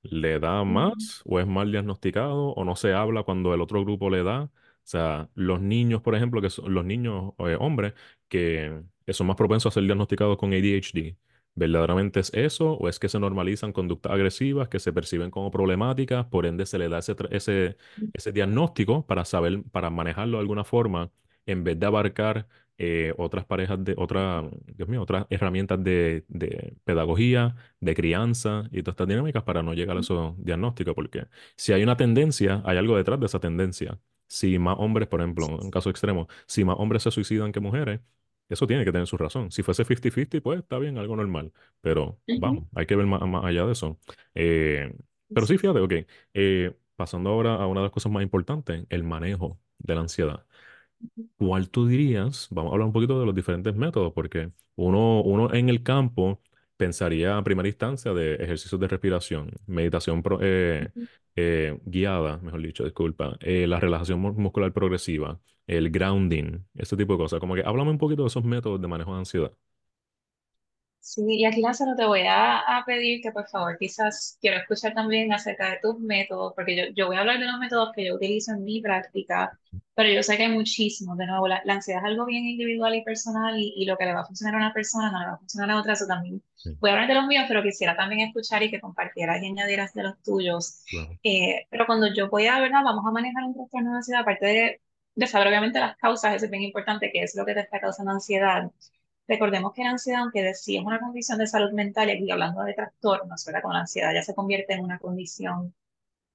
¿Le da ujú, más o es mal diagnosticado o no se habla cuando el otro grupo le da? O sea, los niños, por ejemplo, que son los niños eh, hombres que, son más propensos a ser diagnosticados con ADHD, ¿verdaderamente es eso o es que se normalizan conductas agresivas que se perciben como problemáticas, por ende se le da ese, ese, ese diagnóstico para saber, para manejarlo de alguna forma en vez de abarcar eh, otras parejas de, otra, Dios mío, otras herramientas de, de pedagogía, de crianza y todas estas dinámicas para no llegar a esos diagnósticos, porque si hay una tendencia, hay algo detrás de esa tendencia. Si más hombres, por ejemplo, en un caso extremo, si más hombres se suicidan que mujeres, eso tiene que tener su razón. Si fuese 50-50, pues está bien, algo normal. Pero vamos, hay que ver más, más allá de eso. Eh, pero sí, sí. fíjate, ok. eh, pasando ahora a una de las cosas más importantes, el manejo de la ansiedad. ¿Cuál tú dirías? Vamos a hablar un poquito de los diferentes métodos, porque uno, uno en el campo pensaría a primera instancia de ejercicios de respiración, meditación pro- eh, eh, guiada, mejor dicho, disculpa, eh, la relajación mu- muscular progresiva, el grounding, ese tipo de cosas. Como que háblame un poquito de esos métodos de manejo de ansiedad. Sí, y aquí Lázaro te voy a, a pedir que por favor quizás quiero escuchar también acerca de tus métodos, porque yo, yo voy a hablar de los métodos que yo utilizo en mi práctica, pero yo sé que hay muchísimos. De nuevo, la, la ansiedad es algo bien individual y personal y, y lo que le va a funcionar a una persona no le va a funcionar a otra. Eso también Sí, voy a hablar de los míos, pero quisiera también escuchar y que compartieras y añadieras de los tuyos. claro. Eh, pero cuando yo voy a, ¿verdad? Vamos a manejar un trastorno de ansiedad, aparte de, de saber obviamente las causas, eso es bien importante, qué es lo que te está causando ansiedad Recordemos que la ansiedad, aunque de sí es una condición de salud mental, y aquí hablando de trastornos, ¿verdad? Con la ansiedad ya se convierte en una condición.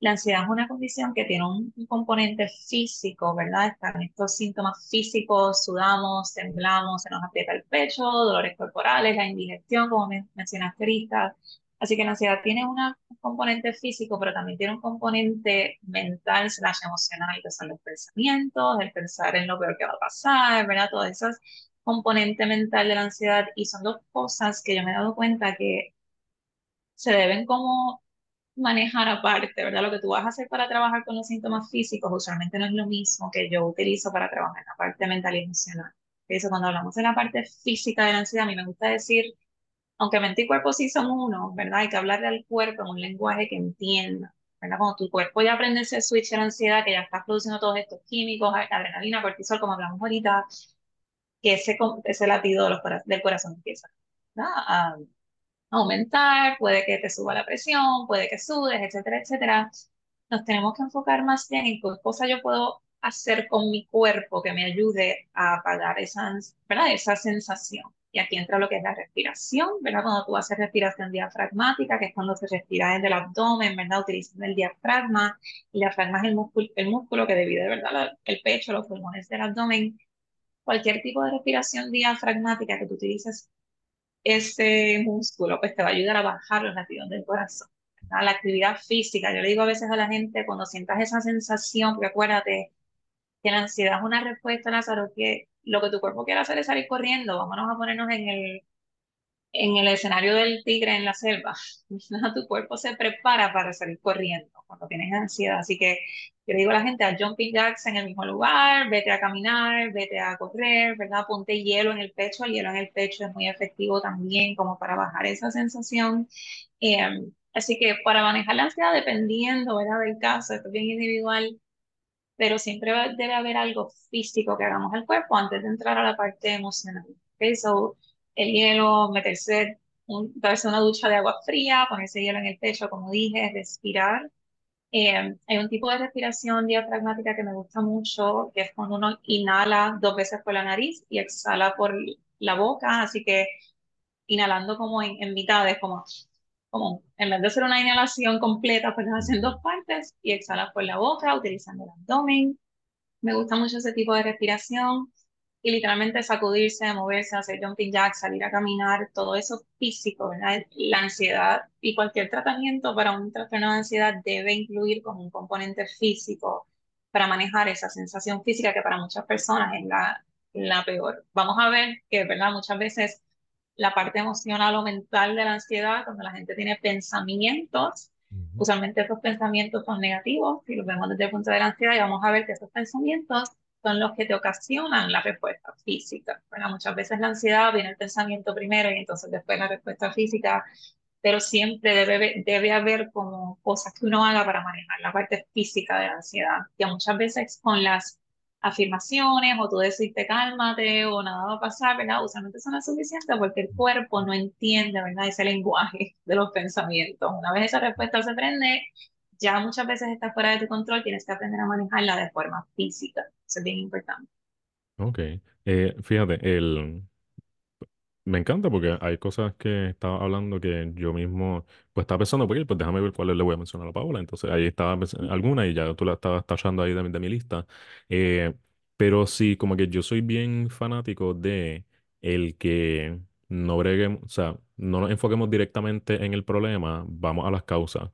La ansiedad es una condición que tiene un, un componente físico, ¿verdad? Están estos síntomas físicos, sudamos, temblamos, se nos aprieta el pecho, dolores corporales, la indigestión, como men- mencionaste ahorita. Así que la ansiedad tiene una- un componente físico, pero también tiene un componente mental slash emocional, que son los pensamientos, el pensar en lo peor que va a pasar, ¿verdad? Todas esas componente mental de la ansiedad y son dos cosas que yo me he dado cuenta que se deben como manejar aparte, ¿verdad? Lo que tú vas a hacer para trabajar con los síntomas físicos usualmente no es lo mismo que yo utilizo para trabajar en la parte mental y emocional. Eso cuando hablamos de la parte física de la ansiedad, a mí me gusta decir, aunque mente y cuerpo sí son uno, ¿verdad? Hay que hablarle al cuerpo en un lenguaje que entienda. ¿verdad? Cuando tu cuerpo ya aprende ese switch de la ansiedad, que ya estás produciendo todos estos químicos, adrenalina, cortisol, como hablamos ahorita, que ese, ese latido de los del corazón empieza ¿verdad? a aumentar, puede que te suba la presión, puede que sudes, etcétera, etcétera. Nos tenemos que enfocar más bien en qué cosa yo puedo hacer con mi cuerpo que me ayude a apagar esa, ¿verdad? esa sensación. Y aquí entra lo que es la respiración, ¿verdad? Cuando tú haces respiración diafragmática, que es cuando se respira desde el abdomen, ¿verdad? Utilizando el diafragma. El diafragma es el músculo, el músculo que divide, ¿verdad? El pecho, los pulmones del abdomen cualquier tipo de respiración diafragmática que tú utilices ese músculo, pues te va a ayudar a bajar los latidos del corazón. ¿verdad? La actividad física, yo le digo a veces a la gente, cuando sientas esa sensación, porque acuérdate que la ansiedad es una respuesta, Lázaro, que lo que tu cuerpo quiere hacer es salir corriendo, vámonos a ponernos en el en el escenario del tigre en la selva, tu cuerpo se prepara para salir corriendo cuando tienes ansiedad. Así que yo le digo a la gente, a jumping jacks en el mismo lugar, vete a caminar, vete a correr, ¿verdad? Ponte hielo en el pecho, el hielo en el pecho es muy efectivo también como para bajar esa sensación. Eh, así que para manejar la ansiedad, dependiendo, ¿verdad? Del caso, esto es bien individual, pero siempre debe haber algo físico que hagamos al cuerpo antes de entrar a la parte emocional. ¿ok? So, el hielo, meterse, un, darse una ducha de agua fría, ponerse hielo en el pecho, como dije, respirar. Eh, hay un tipo de respiración diafragmática que me gusta mucho, que es cuando uno inhala dos veces por la nariz y exhala por la boca, así que inhalando como en, en mitades, como, como en vez de hacer una inhalación completa, pues lo haces en Ujú. dos partes y exhalas por la boca utilizando el abdomen. Me gusta mucho ese tipo de respiración y literalmente sacudirse, moverse, hacer jumping jacks, salir a caminar, todo eso físico, ¿verdad? La ansiedad y cualquier tratamiento para un trastorno de ansiedad debe incluir como un componente físico para manejar esa sensación física que para muchas personas es la, la peor. Vamos a ver que, ¿verdad? Muchas veces la parte emocional o mental de la ansiedad, cuando la gente tiene pensamientos, usualmente esos pensamientos son negativos, si los vemos desde el punto de la ansiedad, y vamos a ver que esos pensamientos son los que te ocasionan la respuesta física. Bueno, muchas veces la ansiedad viene el pensamiento primero y entonces después la respuesta física, pero siempre debe, debe haber como cosas que uno haga para manejar la parte física de la ansiedad, que muchas veces con las afirmaciones o tú decirte cálmate o nada va a pasar, ¿verdad? Usualmente eso no es suficiente porque el cuerpo no entiende, ¿verdad? Ese lenguaje de los pensamientos. Una vez esa respuesta se prende, ya muchas veces está fuera de tu control, tienes que aprender a manejarla de forma física. Eso es bien importante. Ok. Eh, fíjate, el, Me encanta porque hay cosas que estaba hablando que yo mismo, pues estaba pensando, porque pues déjame ver cuáles le voy a mencionar a Paola. Entonces ahí estaba alguna y ya tú la estabas tachando ahí de, mi de mi lista. Eh, pero sí, como que yo soy bien fanático de el que no breguemos, o sea, no nos enfoquemos directamente en el problema, vamos a las causas.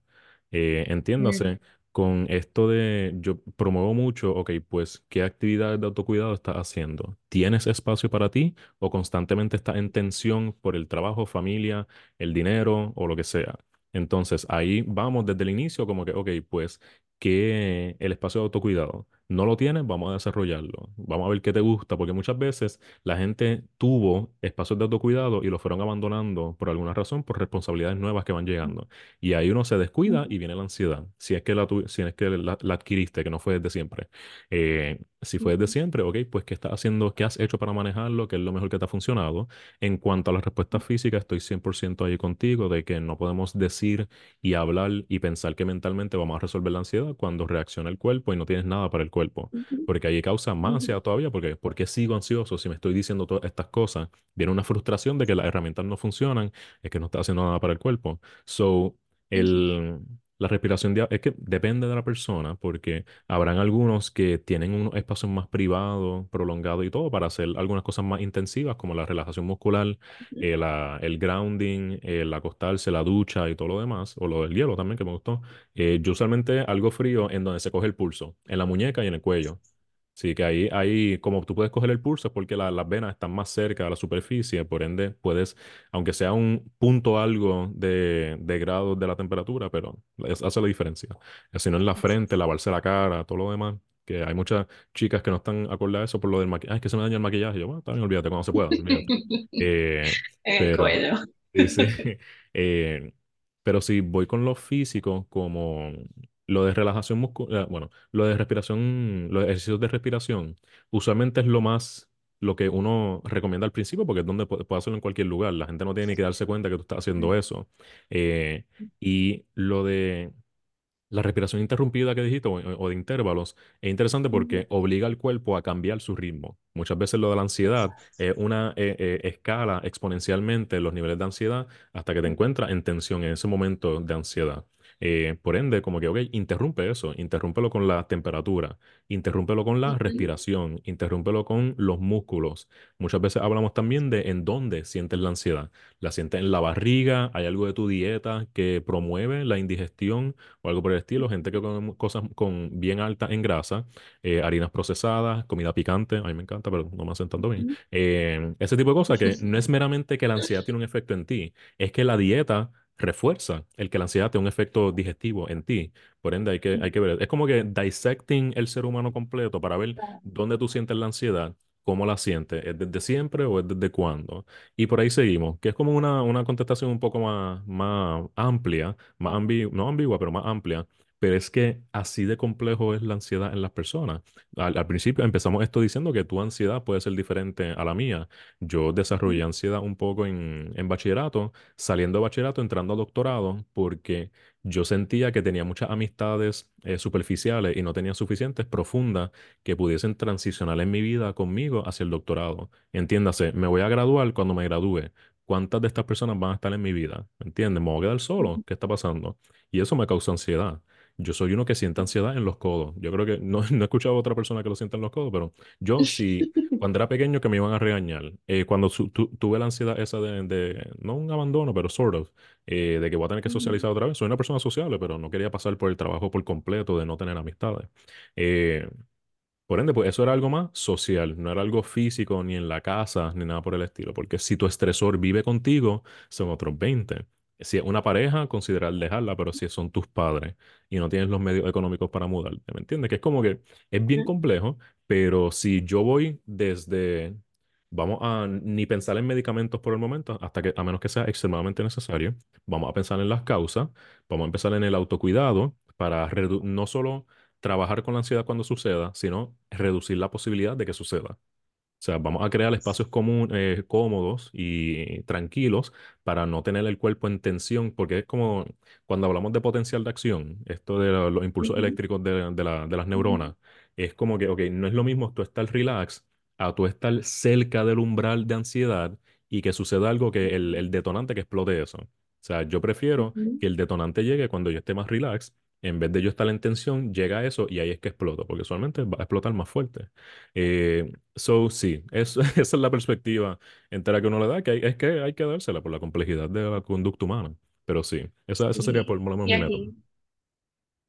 Eh, Mm, entiéndase, con esto de, yo promuevo mucho, ok, pues, ¿qué actividades de autocuidado estás haciendo? ¿Tienes espacio para ti? o constantemente está en tensión por el trabajo, familia, el dinero o lo que sea. Entonces ahí vamos desde el inicio como que, ok, pues que el espacio de autocuidado no lo tienes, vamos a desarrollarlo. Vamos a ver qué te gusta, porque muchas veces la gente tuvo espacios de autocuidado y lo fueron abandonando por alguna razón, por responsabilidades nuevas que van llegando. Y ahí uno se descuida y viene la ansiedad. Si es que la, tu- si es que la, la adquiriste, que no fue desde siempre. Eh, si fue desde siempre, ok, pues ¿qué estás haciendo? ¿Qué has hecho para manejarlo? ¿Qué es lo mejor que te ha funcionado? En cuanto a las respuestas físicas, estoy 100% ahí contigo de que no podemos decir y hablar y pensar que mentalmente vamos a resolver la ansiedad cuando reacciona el cuerpo y no tienes nada para el cuerpo. Porque ahí causa más ansiedad todavía, porque ¿por qué sigo ansioso si me estoy diciendo todas estas cosas? Viene una frustración de que las herramientas no funcionan, es que no está haciendo nada para el cuerpo. So, el... La respiración es que depende de la persona, porque Habrán algunos que tienen unos espacios más privados, prolongados y todo para hacer algunas cosas más intensivas, como la relajación muscular, eh, la- el grounding, el acostarse, la ducha y todo lo demás, o lo del hielo también que me gustó. Eh, yo usualmente algo frío en donde se coge el pulso, en la muñeca y en el cuello. Sí, que ahí, ahí como tú puedes coger el pulso es porque la- las venas están más cerca de la superficie, por ende puedes, aunque sea un punto algo de, de grados de la temperatura, pero es- hace la diferencia. Si no en la frente, lavarse la cara, todo lo demás, que hay muchas chicas que no están acordadas a eso por lo del maquillaje, es que se me daña el maquillaje, yo, bueno, también olvídate cuando se pueda. Eh, el cuello. sí, sí. Eh, pero si voy con lo físico, como lo de relajación muscular, bueno, lo de respiración, los ejercicios de respiración, usualmente es lo más, lo que uno recomienda al principio, porque es donde pu- puede hacerlo en cualquier lugar. La gente no tiene ni que darse cuenta que tú estás haciendo eso. Eh, y lo de la respiración interrumpida que dijiste, o, o de intervalos, es interesante porque obliga al cuerpo a cambiar su ritmo. Muchas veces lo de la ansiedad es una eh, eh, escala exponencialmente los niveles de ansiedad hasta que te encuentras en tensión en ese momento de ansiedad. Eh, por ende, como que, ok, interrumpe eso, interrúmpelo con la temperatura, interrúmpelo con la respiración, interrúmpelo con los músculos. Muchas veces hablamos también de en dónde sientes la ansiedad. La sientes en la barriga, hay algo de tu dieta que promueve la indigestión o algo por el estilo, gente que come cosas con bien alta en grasa, eh, harinas procesadas, comida picante, a mí me encanta, pero no me hacen tanto bien. Eh, ese tipo de cosas que no es meramente que la ansiedad tiene un efecto en ti, es que la dieta refuerza el que la ansiedad tenga un efecto digestivo en ti. Por ende, hay que, hay que ver. Es como que dissecting el ser humano completo para ver dónde tú sientes la ansiedad. ¿Cómo la sientes? ¿Es desde siempre o es desde cuándo? Y por ahí seguimos, que es como una, una contestación un poco más, más amplia, más ambi- no ambigua, pero más amplia. Pero es que así de complejo es la ansiedad en las personas. Al, al principio empezamos esto diciendo que tu ansiedad puede ser diferente a la mía. Yo desarrollé ansiedad un poco en, en bachillerato, saliendo de bachillerato, entrando a doctorado, porque yo sentía que tenía muchas amistades eh, superficiales y no tenía suficientes profundas que pudiesen transicionar en mi vida conmigo hacia el doctorado. Entiéndase, me voy a graduar cuando me gradúe. ¿Cuántas de estas personas van a estar en mi vida? ¿Me entiendes? ¿Me voy a quedar solo? ¿Qué está pasando? Y eso me causa ansiedad. Yo soy uno que siente ansiedad en los codos. Yo creo que no, no he escuchado a otra persona que lo sienta en los codos, pero yo sí, cuando era pequeño que me iban a regañar, eh, cuando su- tu- tuve la ansiedad esa de, de- no un abandono, pero sort of, eh, de que voy a tener que socializar otra vez. Soy una persona sociable, pero no quería pasar por el trabajo por completo de no tener amistades. Eh, por ende, pues eso era algo más social, no era algo físico ni en la casa ni nada por el estilo, porque si tu estresor vive contigo, son otros 20. Si es una pareja, considerar dejarla, pero si son tus padres y no tienes los medios económicos para mudarte, ¿me entiendes? Que es como que es bien complejo, pero si yo voy desde, vamos a ni pensar en medicamentos por el momento, hasta que, a menos que sea extremadamente necesario, vamos a pensar en las causas, vamos a empezar en el autocuidado para no solo trabajar con la ansiedad cuando suceda, sino reducir la posibilidad de que suceda. O sea, vamos a crear espacios eh, cómodos y tranquilos para no tener el cuerpo en tensión, porque es como cuando hablamos de potencial de acción, esto de lo- los impulsos eléctricos de, de la- de las neuronas, es como que, ok, no es lo mismo tú estar relax a tú estar cerca del umbral de ansiedad y que suceda algo que el, el detonante que explote eso. O sea, yo prefiero que el detonante llegue cuando yo esté más relax, en vez de yo estar en tensión, llega eso y ahí es que exploto, porque usualmente va a explotar más fuerte. Eh, so, sí, esa es la perspectiva entera que uno le da, que hay, es que hay que dársela por la complejidad de la conducta humana. Pero sí, esa, esa sería por Y, lo menos mi método.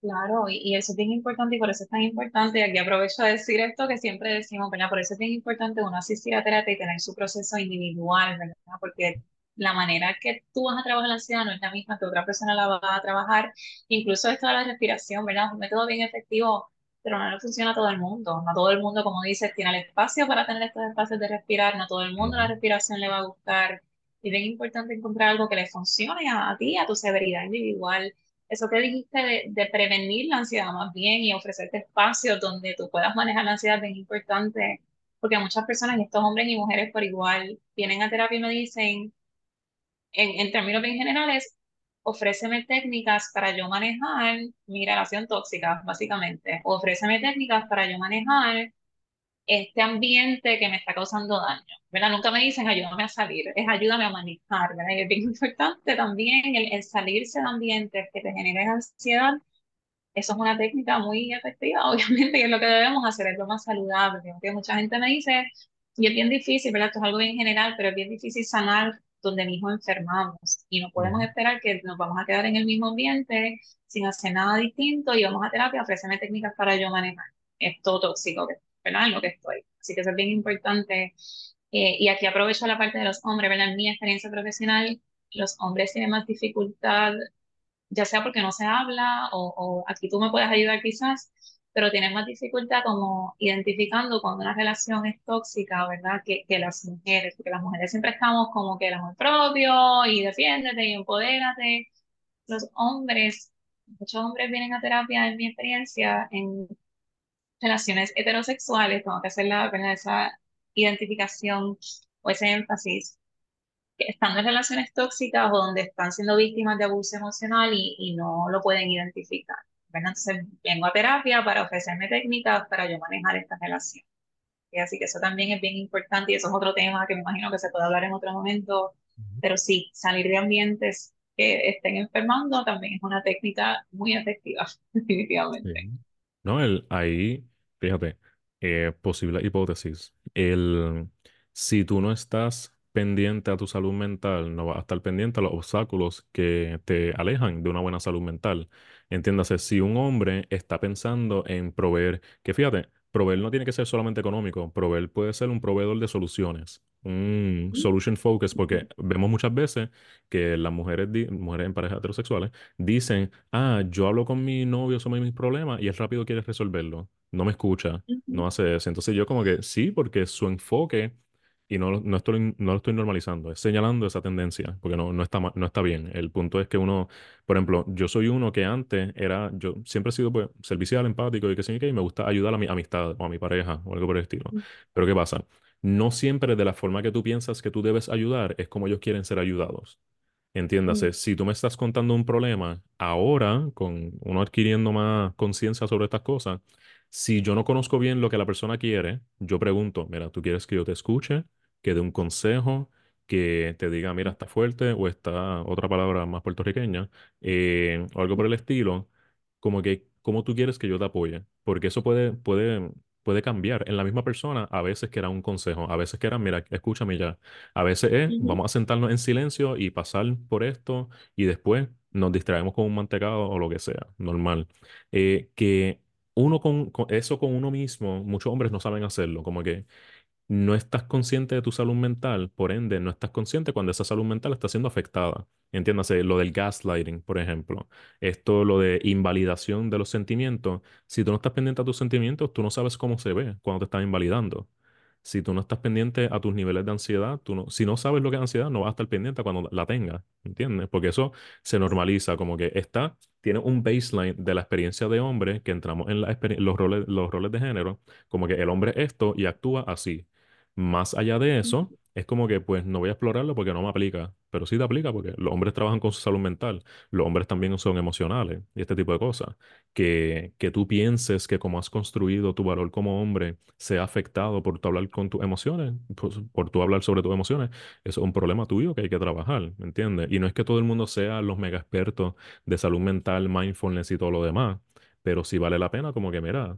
claro, y, y eso es bien importante y por eso es tan importante, y aquí aprovecho a decir esto que siempre decimos, ¿verdad? Por eso es bien importante uno asistir a terapia y tener su proceso individual, ¿verdad? Porque la manera que tú vas a trabajar la ansiedad no es la misma que otra persona la va a trabajar. Incluso esto de la respiración, ¿verdad? Es un método bien efectivo, pero no le funciona a todo el mundo. No todo el mundo, como dices, tiene el espacio para tener estos espacios de respirar, no todo el mundo la respiración le va a gustar. Y es bien importante encontrar algo que le funcione a, a ti, a tu severidad individual eso que dijiste de, de prevenir la ansiedad más bien y ofrecerte espacios donde tú puedas manejar la ansiedad es bien importante, porque muchas personas, y estos hombres y mujeres por igual, vienen a terapia y me dicen, en, en términos bien generales, ofréceme técnicas para yo manejar mi relación tóxica, básicamente. Ofréceme técnicas para yo manejar este ambiente que me está causando daño, ¿verdad? Nunca me dicen ayúdame a salir, es ayúdame a manejar, ¿verdad? Y es bien importante también el, el salirse de ambientes que te generen ansiedad. Eso es una técnica muy efectiva, obviamente, y es lo que debemos hacer, es lo más saludable, porque mucha gente me dice, y es bien difícil, ¿verdad? Esto es algo bien general, pero es bien difícil sanar donde mismo enfermamos y no podemos esperar que nos vamos a quedar en el mismo ambiente sin hacer nada distinto y vamos a terapia, ofrecerme técnicas para yo manejar esto tóxico, que- ¿verdad? En lo que estoy. Así que eso es bien importante. Eh, y aquí aprovecho la parte de los hombres, ¿verdad? En mi experiencia profesional, los hombres tienen más dificultad ya sea porque no se habla o, o aquí tú me puedes ayudar quizás, pero tienes más dificultad como identificando cuando una relación es tóxica, ¿verdad? Que, que las mujeres, porque las mujeres siempre estamos como que el amor propio y defiéndete y empodérate. Los hombres, muchos hombres vienen a terapia, en mi experiencia, en relaciones heterosexuales, tengo que hacer la, esa identificación o ese énfasis que están en relaciones tóxicas o donde están siendo víctimas de abuso emocional y, y no lo pueden identificar. Entonces, vengo a terapia para ofrecerme técnicas para yo manejar esta relación. Y así que eso también es bien importante y eso es otro tema que me imagino que se puede hablar en otro momento. Pero sí, salir de ambientes que estén enfermando también es una técnica muy efectiva, Sí. definitivamente. No, el, ahí, fíjate, eh, posible hipótesis. El, si tú no estás pendiente a tu salud mental, no vas a estar pendiente a los obstáculos que te alejan de una buena salud mental. Entiéndase, si un hombre está pensando en proveer, que fíjate, proveer no tiene que ser solamente económico, proveer puede ser un proveedor de soluciones, un solution focus, porque vemos muchas veces que las mujeres, mujeres en parejas heterosexuales dicen ah, yo hablo con mi novio sobre mis problemas y él rápido quiere resolverlo. No me escucha, no hace eso. Entonces yo como que sí, porque su enfoque, y no, no estoy, no lo estoy normalizando, es señalando esa tendencia, porque no, no está, no está bien. El punto es que uno, por ejemplo, yo soy uno que antes era, yo siempre he sido pues, servicial, empático y que sí, que y me gusta ayudar a mi amistad o a mi pareja o algo por el estilo. Pero ¿qué pasa? No siempre de la forma que tú piensas que tú debes ayudar es como ellos quieren ser ayudados. Entiéndase, si tú me estás contando un problema ahora, con uno adquiriendo más conciencia sobre estas cosas, si yo no conozco bien lo que la persona quiere, yo pregunto, mira, ¿tú quieres que yo te escuche, que dé un consejo, que te diga, mira, está fuerte o está otra palabra más puertorriqueña, eh, o algo por el estilo? Como que, ¿cómo tú quieres que yo te apoye? Porque eso puede, puede, puede cambiar en la misma persona, a veces que era un consejo, a veces que era, mira, escúchame ya. A veces es, vamos a sentarnos en silencio y pasar por esto y después nos distraemos con un mantecado o lo que sea, normal. Eh, que uno con, eso con uno mismo, muchos hombres no saben hacerlo, como que no estás consciente de tu salud mental, por ende, no estás consciente cuando esa salud mental está siendo afectada. Entiéndase, lo del gaslighting, por ejemplo. Esto, lo de invalidación de los sentimientos. Si tú no estás pendiente a tus sentimientos, tú no sabes cómo se ve cuando te están invalidando. Si tú no estás pendiente a tus niveles de ansiedad, tú no, si no sabes lo que es ansiedad, no vas a estar pendiente cuando la tengas, ¿entiendes? Porque eso se normaliza, como que está, tiene un baseline de la experiencia de hombre, que entramos en la los roles, los roles de género, como que el hombre es esto y actúa así. Más allá de eso, es como que pues no voy a explorarlo porque no me aplica. pero sí te aplica porque los hombres trabajan con su salud mental, los hombres también son emocionales y este tipo de cosas. Que, que tú pienses que como has construido tu valor como hombre sea afectado por tu hablar con tus emociones, pues, por tu hablar sobre tus emociones, eso es un problema tuyo que hay que trabajar, ¿me entiendes? Y no es que todo el mundo sea los mega expertos de salud mental, mindfulness y todo lo demás, pero sí vale la pena como que, mira,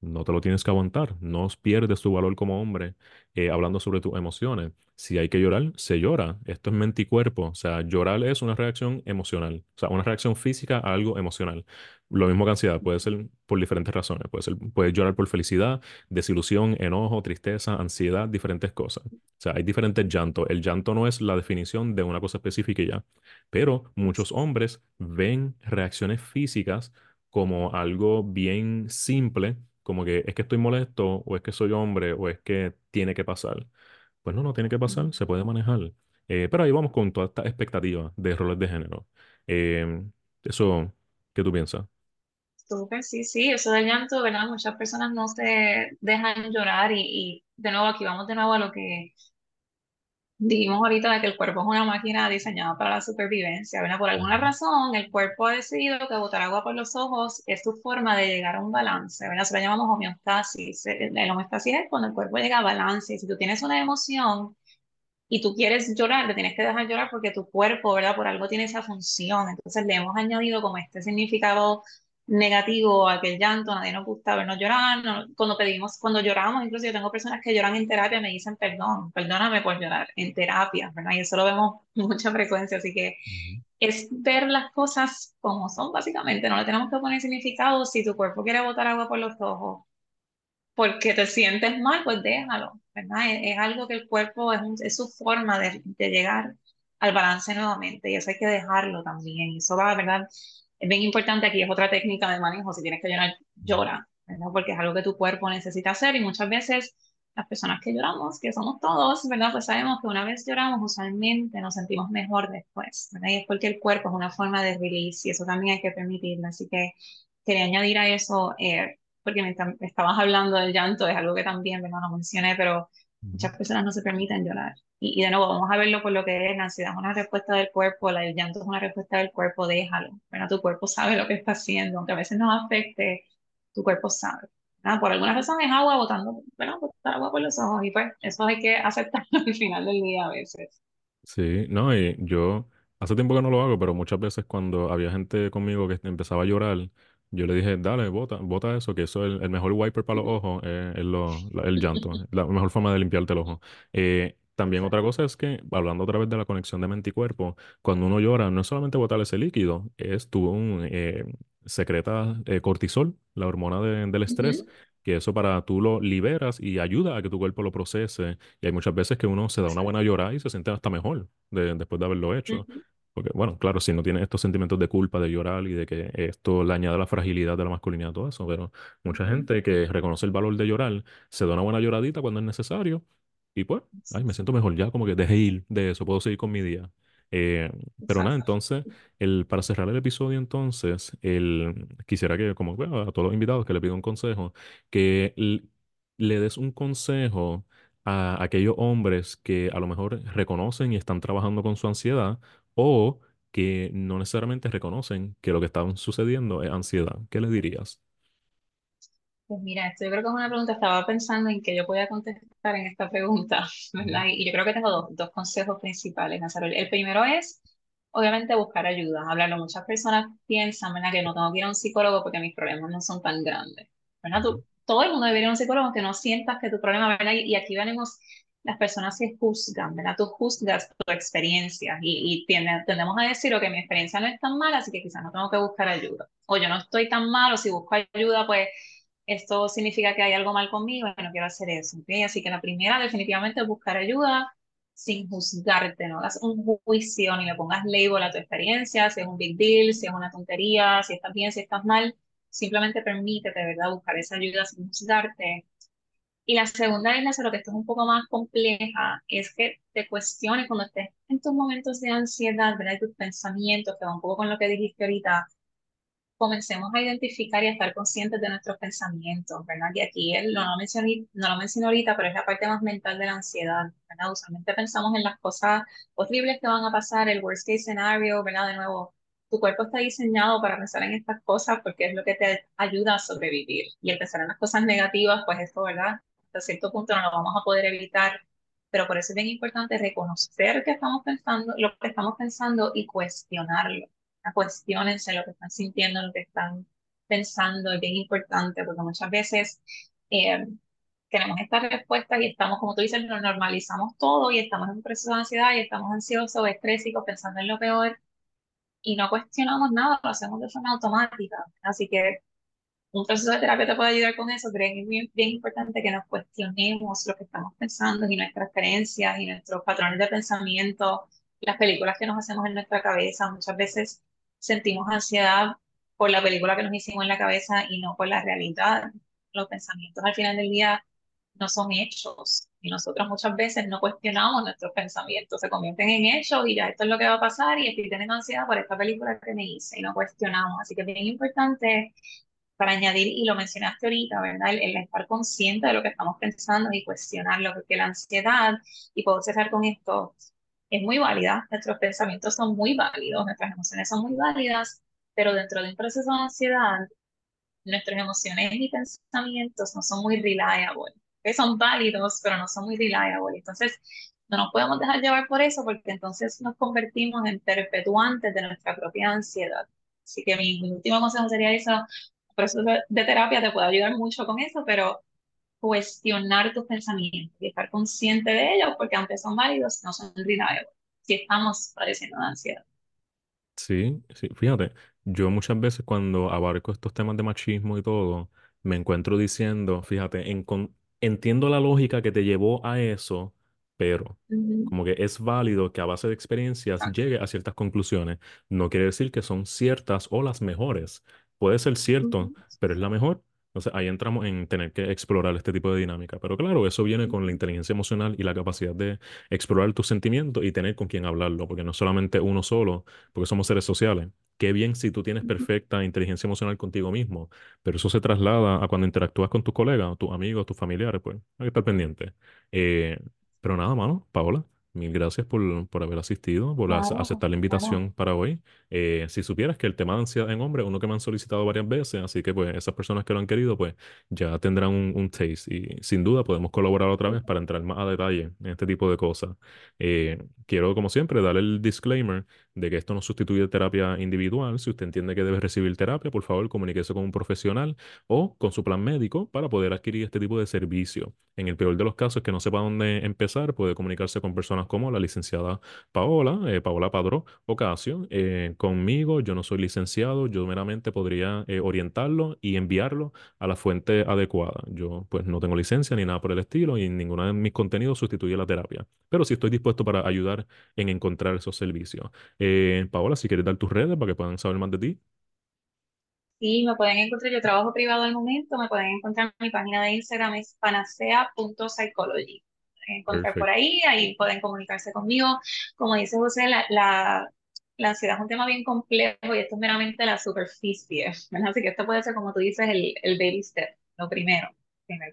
no te lo tienes que aguantar, no pierdes tu valor como hombre eh, hablando sobre tus emociones. Si hay que llorar, se llora. Esto es mente y cuerpo. O sea, llorar es una reacción emocional, o sea, una reacción física a algo emocional. Lo mismo que ansiedad, puede ser por diferentes razones. Puede ser, puedes llorar por felicidad, desilusión, enojo, tristeza, ansiedad, diferentes cosas. O sea, hay diferentes llantos. El llanto no es la definición de una cosa específica y ya. Pero muchos hombres ven reacciones físicas como algo bien simple como que es que estoy molesto, o es que soy hombre, o es que tiene que pasar. Pues no, no tiene que pasar, se puede manejar. Eh, pero ahí vamos con toda esta expectativa de roles de género. Eh, eso, ¿qué tú piensas? Súper, sí, sí, eso del llanto, ¿verdad? Muchas personas no se dejan llorar y, y de nuevo aquí vamos de nuevo a lo que dijimos ahorita de que el cuerpo es una máquina diseñada para la supervivencia, ¿verdad? Por alguna razón, el cuerpo ha decidido que botar agua por los ojos es su forma de llegar a un balance, ¿verdad? Eso lo llamamos homeostasis. El el homeostasis es cuando el cuerpo llega a balance. Y si tú tienes una emoción y tú quieres llorar, te tienes que dejar llorar porque tu cuerpo, ¿verdad? Por algo tiene esa función. Entonces le hemos añadido como este significado negativo a aquel llanto, nadie nos gusta vernos llorar, no- cuando pedimos, cuando lloramos, incluso yo tengo personas que lloran en terapia, me dicen perdón, perdóname por llorar en terapia, ¿verdad? Y eso lo vemos mucha frecuencia, así que es ver las cosas como son, básicamente, no le tenemos que poner significado, si tu cuerpo quiere botar agua por los ojos, porque te sientes mal, pues déjalo, ¿verdad? Es, es algo que el cuerpo es, un- es su forma de, de llegar al balance nuevamente y eso hay que dejarlo también. Y eso va, ¿verdad? Es bien importante aquí, es otra técnica de manejo. Si tienes que llorar, llora, ¿verdad? Porque es algo que tu cuerpo necesita hacer y muchas veces las personas que lloramos, que somos todos, ¿verdad? Pues sabemos que una vez lloramos, usualmente nos sentimos mejor después, ¿verdad? Y es porque el cuerpo es una forma de release y eso también hay que permitirlo. Así que quería añadir a eso. eh, porque me, estabas hablando del llanto, es algo que también, ¿verdad? No mencioné, pero muchas personas no se permiten llorar. Y, y de nuevo, vamos a verlo por lo que es, la ansiedad es una respuesta del cuerpo, la, el llanto es una respuesta del cuerpo, déjalo, ¿verdad? Tu cuerpo sabe lo que está haciendo, aunque a veces nos afecte, tu cuerpo sabe. ¿verdad? Por alguna razón es agua botando, bueno, botar agua por los ojos y pues eso hay que aceptarlo al final del día a veces. Sí, no, y yo hace tiempo que no lo hago, pero muchas veces cuando había gente conmigo que empezaba a llorar, yo le dije, dale, bota, bota eso, que eso es el, el mejor wiper para los ojos, eh, es lo- la- el llanto, la mejor forma de limpiarte el ojo. Eh, también otra cosa es que, hablando otra vez de la conexión de mente y cuerpo, cuando uno llora, no es solamente botar ese líquido, es tú un, eh, secreta eh, cortisol, la hormona de- del estrés, que eso para tú lo liberas y ayuda a que tu cuerpo lo procese y hay muchas veces que uno se da una buena llorada y se siente hasta mejor de- después de haberlo hecho. Porque, bueno, claro, si no tiene estos sentimientos de culpa, de llorar y de que esto le añade la fragilidad de la masculinidad, todo eso, pero mucha gente que reconoce el valor de llorar, se da una buena lloradita cuando es necesario y pues, ay, me siento mejor ya, como que dejé ir de eso, puedo seguir con mi día. Eh, pero nada, Exacto. entonces, el, para cerrar el episodio, entonces, el, quisiera que, como bueno, a todos los invitados que le pido un consejo, que l- le des un consejo a aquellos hombres que a lo mejor reconocen y están trabajando con su ansiedad o que no necesariamente reconocen que lo que está sucediendo es ansiedad. ¿Qué le dirías? Pues mira, esto yo creo que es una pregunta, estaba pensando en que yo podía contestar en esta pregunta, ¿verdad? Y, y yo creo que tengo dos, dos consejos principales, Nazaro. El, el primero es, obviamente, buscar ayuda, hablarlo. Muchas personas piensan, ¿verdad? Que no tengo que ir a un psicólogo porque mis problemas no son tan grandes, ¿verdad? Tú, todo el mundo debería ir a un psicólogo aunque no sientas que tu problema, ¿verdad? Y, y aquí venimos las personas que juzgan, ¿verdad? Tú juzgas tu experiencia y, y tiende- tendemos a decir, ok, mi experiencia no es tan mala, así que quizás no tengo que buscar ayuda. O yo no estoy tan mal, o si busco ayuda, pues esto significa que hay algo mal conmigo y no quiero hacer eso. ¿ok? Así que la primera definitivamente es buscar ayuda sin juzgarte, no hagas un juicio ni le pongas label a tu experiencia, si es un big deal, si es una tontería, si estás bien, si estás mal. Simplemente permítete, ¿verdad? Buscar esa ayuda sin juzgarte. Y la segunda es, Lázaro, que esto es un poco más compleja, es que te cuestiones cuando estés en tus momentos de ansiedad, ¿verdad? Y tus pensamientos, que va un poco con lo que dijiste ahorita, comencemos a identificar y a estar conscientes de nuestros pensamientos, ¿verdad? Y aquí él no lo mencioné, no lo mencioné ahorita, pero es la parte más mental de la ansiedad, ¿verdad? Usualmente pensamos en las cosas horribles que van a pasar, el worst case scenario, ¿verdad? De nuevo, tu cuerpo está diseñado para pensar en estas cosas porque es lo que te ayuda a sobrevivir. Y el pensar en las cosas negativas, pues esto, ¿verdad? Hasta cierto punto no lo vamos a poder evitar, pero por eso es bien importante reconocer que estamos pensando, lo que estamos pensando y cuestionarlo cuestionense lo que están sintiendo, lo que están pensando, es bien importante, porque muchas veces eh, tenemos estas respuestas y estamos, como tú dices, lo normalizamos todo y estamos en un proceso de ansiedad y estamos ansiosos, estrésicos, pensando en lo peor y no cuestionamos nada, lo hacemos de forma automática. Así que un proceso de terapia te puede ayudar con eso, creo que es bien, bien importante que nos cuestionemos lo que estamos pensando y nuestras creencias y nuestros patrones de pensamiento, las películas que nos hacemos en nuestra cabeza. Muchas veces sentimos ansiedad por la película que nos hicimos en la cabeza y no por la realidad. Los pensamientos al final del día no son hechos y nosotros muchas veces no cuestionamos nuestros pensamientos, se convierten en hechos y ya esto es lo que va a pasar y estoy teniendo ansiedad por esta película que me hice y no cuestionamos. Así que es bien importante para añadir, y lo mencionaste ahorita, ¿verdad? El, estar consciente de lo que estamos pensando y cuestionarlo, porque la ansiedad, y puedo cerrar con esto, es muy válida, nuestros pensamientos son muy válidos, nuestras emociones son muy válidas, pero dentro de un proceso de ansiedad, nuestras emociones y pensamientos no son muy reliable, que son válidos, pero no son muy reliable. Entonces, no nos podemos dejar llevar por eso, porque entonces nos convertimos en perpetuantes de nuestra propia ansiedad. Así que mi, mi último consejo sería eso, proceso de terapia te puede ayudar mucho con eso, pero cuestionar tus pensamientos y estar consciente de ellos, porque aunque son válidos, no son reliables si estamos padeciendo de ansiedad. Sí, sí, fíjate, yo muchas veces cuando abarco estos temas de machismo y todo, me encuentro diciendo, fíjate, en con- entiendo la lógica que te llevó a eso, pero Uh -huh. como que es válido que a base de experiencias llegue a ciertas conclusiones. No quiere decir que son ciertas o las mejores. Puede ser Uh cierto, -huh. pero es la mejor. Entonces ahí entramos en tener que explorar este tipo de dinámica. Pero claro, eso viene con la inteligencia emocional y la capacidad de explorar tus sentimientos y tener con quién hablarlo, porque no solamente uno solo, porque somos seres sociales. Qué bien si tú tienes perfecta inteligencia emocional contigo mismo, pero eso se traslada a cuando interactúas con tus colegas, tus amigos, tus familiares, pues hay que estar pendiente. Eh, pero nada, mano, Paola, mil gracias por, por haber asistido, por ac- Claro, aceptar la claro. invitación para hoy. Eh, si supieras que el tema de ansiedad en hombres, uno que me han solicitado varias veces, así que pues esas personas que lo han querido, pues ya tendrán un, un taste y sin duda podemos colaborar otra vez para entrar más a detalle en este tipo de cosas. Eh, quiero, como siempre, dar el disclaimer de que esto no sustituye terapia individual. Si usted entiende que debe recibir terapia, por favor, comuníquese con un profesional o con su plan médico para poder adquirir este tipo de servicio. En el peor de los casos, que no sepa dónde empezar, puede comunicarse con personas como la licenciada Paola, eh, Paola Padró Ocasio. Eh, conmigo, yo no soy licenciado, yo meramente podría eh, orientarlo y enviarlo a la fuente adecuada. Yo pues no tengo licencia ni nada por el estilo y ninguno de mis contenidos sustituye la terapia, pero sí estoy dispuesto para ayudar en encontrar esos servicios. Eh, Paola, si quieres dar tus redes para que puedan saber más de ti. Sí, me pueden encontrar, yo trabajo privado al momento, me pueden encontrar en mi página de Instagram, es panacea.psychology. Pueden encontrar por ahí, ahí pueden comunicarse conmigo. Como dice José, la, la, la ansiedad es un tema bien complejo y esto es meramente la superficie, ¿verdad? Así que esto puede ser, como tú dices, el, el baby step, lo primero.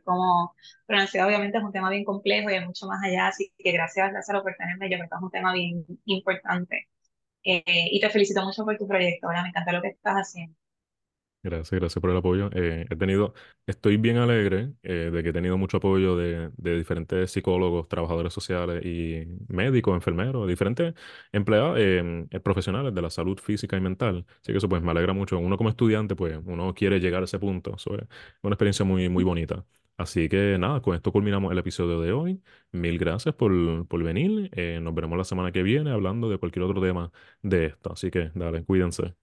Como, pero la ansiedad obviamente es un tema bien complejo y hay mucho más allá, así que gracias, Lázaro, por tenerme, yo creo que es un tema bien importante. Eh, y te felicito mucho por tu proyecto, ¿verdad? Me encanta lo que estás haciendo. Gracias, gracias por el apoyo. Eh, he tenido, estoy bien alegre eh, de que he tenido mucho apoyo de, de diferentes psicólogos, trabajadores sociales y médicos, enfermeros, diferentes empleados, eh, eh, profesionales de la salud física y mental. Así que eso pues me alegra mucho. Uno como estudiante, pues uno quiere llegar a ese punto. Es una experiencia muy, muy bonita. Así que nada, con esto culminamos el episodio de hoy. Mil gracias por, por venir. Eh, nos veremos la semana que viene hablando de cualquier otro tema de esto. Así que dale, cuídense.